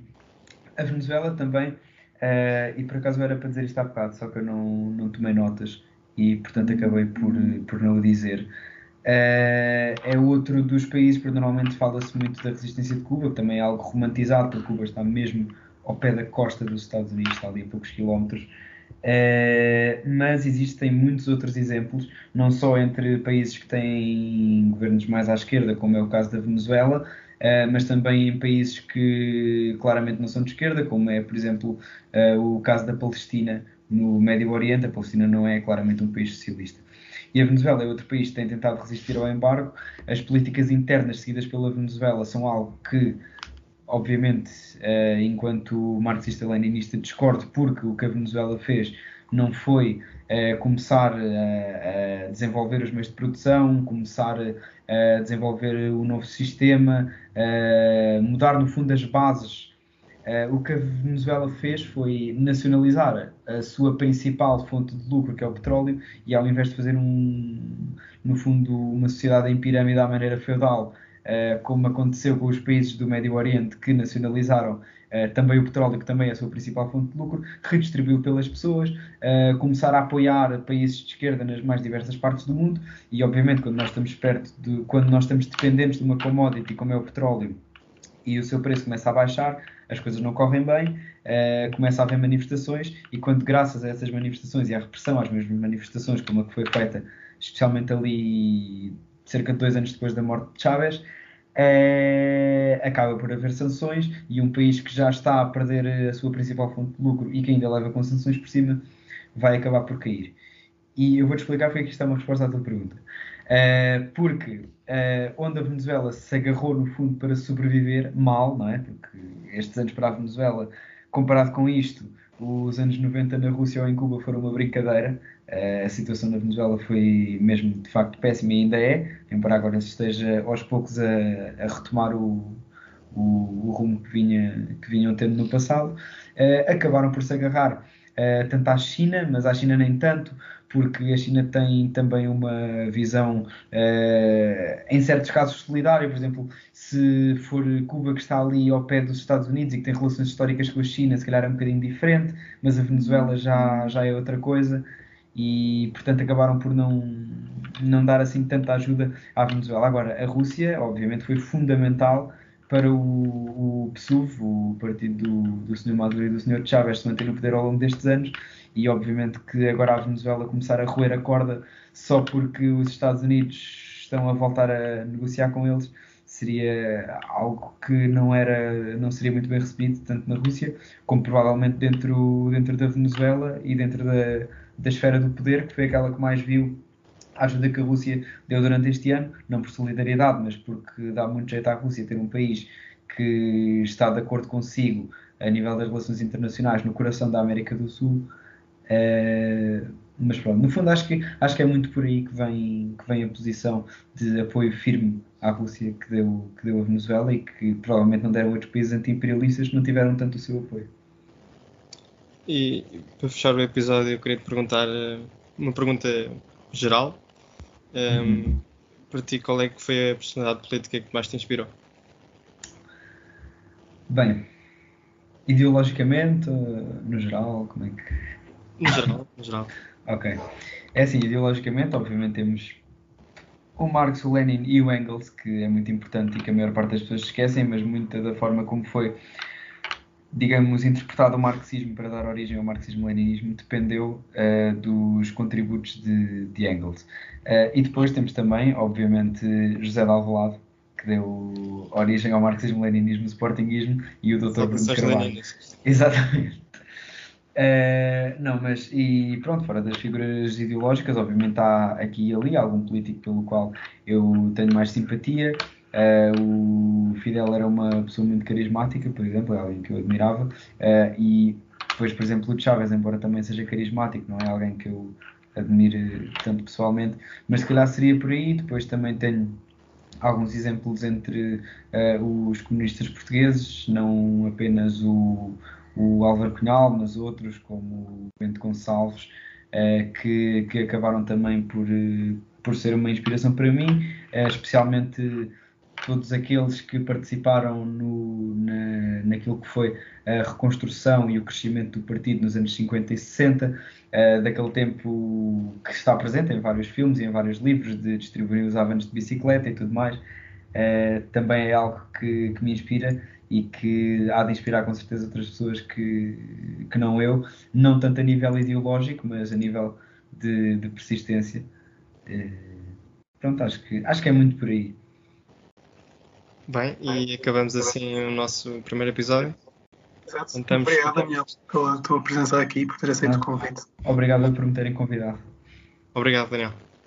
a Venezuela também Uh, e por acaso era para dizer isto há bocado, só que eu não, não tomei notas e portanto acabei por, por não o dizer. Uh, é outro dos países, porque normalmente fala-se muito da resistência de Cuba, que também é algo romantizado, porque Cuba está mesmo ao pé da costa dos Estados Unidos, está ali a poucos quilómetros. Uh, mas existem muitos outros exemplos, não só entre países que têm governos mais à esquerda, como é o caso da Venezuela, Uh, mas também em países que claramente não são de esquerda, como é, por exemplo, uh, o caso da Palestina no Médio Oriente. A Palestina não é claramente um país socialista. E a Venezuela é outro país que tem tentado resistir ao embargo. As políticas internas seguidas pela Venezuela são algo que, obviamente, uh, enquanto marxista-leninista, discordo, porque o que a Venezuela fez não foi uh, começar a, a, desenvolver os meios de produção, começar a desenvolver o novo sistema, mudar no fundo as bases. Uh, o que a Venezuela fez foi nacionalizar a sua principal fonte de lucro, que é o petróleo, e ao invés de fazer um, no fundo uma sociedade em pirâmide à maneira feudal, uh, como aconteceu com os países do Médio Oriente que nacionalizaram uh, também o petróleo, que também é a sua principal fonte de lucro, redistribuiu pelas pessoas, começar a apoiar países de esquerda nas mais diversas partes do mundo, e obviamente quando nós estamos perto de, quando nós estamos dependentes de uma commodity como é o petróleo, e o seu preço começa a baixar, as coisas não correm bem, começa a haver manifestações. E quando graças a essas manifestações e à repressão às mesmas manifestações, como a que foi feita especialmente ali cerca de dois anos depois da morte de Chávez, é, acaba por haver sanções e um país que já está a perder a sua principal fonte de lucro e que ainda leva com sanções por cima vai acabar por cair. E eu vou-te explicar porque isto é uma resposta à tua pergunta. Uh, porque uh, onde a Venezuela se agarrou no fundo para sobreviver mal, não é? Porque estes anos para a Venezuela, comparado com isto, os anos 90 na Rússia ou em Cuba foram uma brincadeira. Uh, a situação na Venezuela foi mesmo de facto péssima e ainda é, embora agora se esteja aos poucos a, a retomar o, o, o, rumo que, vinha, que vinham tendo no passado. acabaram por se agarrar tanto à China, mas à China nem tanto, porque a China tem também uma visão, uh, em certos casos, solidária. Por exemplo, se for Cuba que está ali ao pé dos Estados Unidos e que tem relações históricas com a China, se calhar é um bocadinho diferente, mas a Venezuela já, já é outra coisa e, portanto, acabaram por não, não dar assim tanta ajuda à Venezuela. Agora, a Rússia, obviamente, foi fundamental para o, o PSUV, o partido do, do Sr. Maduro e do Sr. Chávez, se manter no poder ao longo destes anos e obviamente que agora a Venezuela começar a roer a corda só porque os Estados Unidos estão a voltar a negociar com eles seria algo que não era não seria muito bem recebido tanto na Rússia como provavelmente dentro dentro da Venezuela e dentro da, da esfera do poder que foi aquela que mais viu a ajuda que a Rússia deu durante este ano não por solidariedade mas porque dá muito jeito à Rússia ter um país que está de acordo consigo a nível das relações internacionais no coração da América do Sul Uh, mas pronto, no fundo acho que, acho que é muito por aí que vem, que vem a posição de apoio firme à Rússia que deu, que deu a Venezuela e que provavelmente não deram outros países anti-imperialistas que não tiveram tanto o seu apoio. E para fechar o episódio eu queria te perguntar eh, uma pergunta geral. Um, ehm, uhum. Para ti, qual é que foi a personalidade política que mais te inspirou? Bem, ideologicamente, no geral, como é que no geral, no geral. Ok. É assim, ideologicamente, obviamente temos o Marx, o Lenin e o Engels, que é muito importante e que a maior parte das pessoas esquecem, mas muita da forma como foi digamos, interpretado o marxismo para dar origem ao marxismo-leninismo dependeu uh, dos contributos de, de Engels. Uh, e depois temos também, obviamente, José de Alvalade, que deu origem ao marxismo-leninismo, sportinguismo, e o Dr. Bruno Carvalho. Exatamente. Uh, não, mas e pronto, fora das figuras ideológicas, obviamente há aqui e ali algum político pelo qual eu tenho mais simpatia. Uh, o Fidel era uma pessoa muito carismática, por exemplo, é alguém que eu admirava. Uh, e depois, por exemplo, o Chávez, embora também seja carismático, não é alguém que eu admire tanto pessoalmente, mas se calhar seria por aí. Depois também tenho alguns exemplos entre os comunistas portugueses, não apenas o o Álvaro Cunhal, mas outros como o Bento Gonçalves, uh, que, que acabaram também por, uh, por ser uma inspiração para mim, uh, especialmente todos aqueles que participaram no, na, naquilo que foi a reconstrução e o crescimento do partido nos anos 50 e 60, daquele tempo que está presente em vários filmes e em vários livros, de distribuir os avanços de bicicleta e tudo mais, também é algo que, que me inspira e que há de inspirar com certeza outras pessoas que, que não eu, não tanto a nível ideológico, mas a nível de, de persistência. Eh, pronto, acho que, acho que é muito por aí. Bem, e acabamos assim o nosso primeiro episódio. Exato. Estamos... Obrigado, Daniel, pela tua presença aqui e por ter aceito ah, o convite. Obrigado por me terem convidado. Obrigado, Daniel.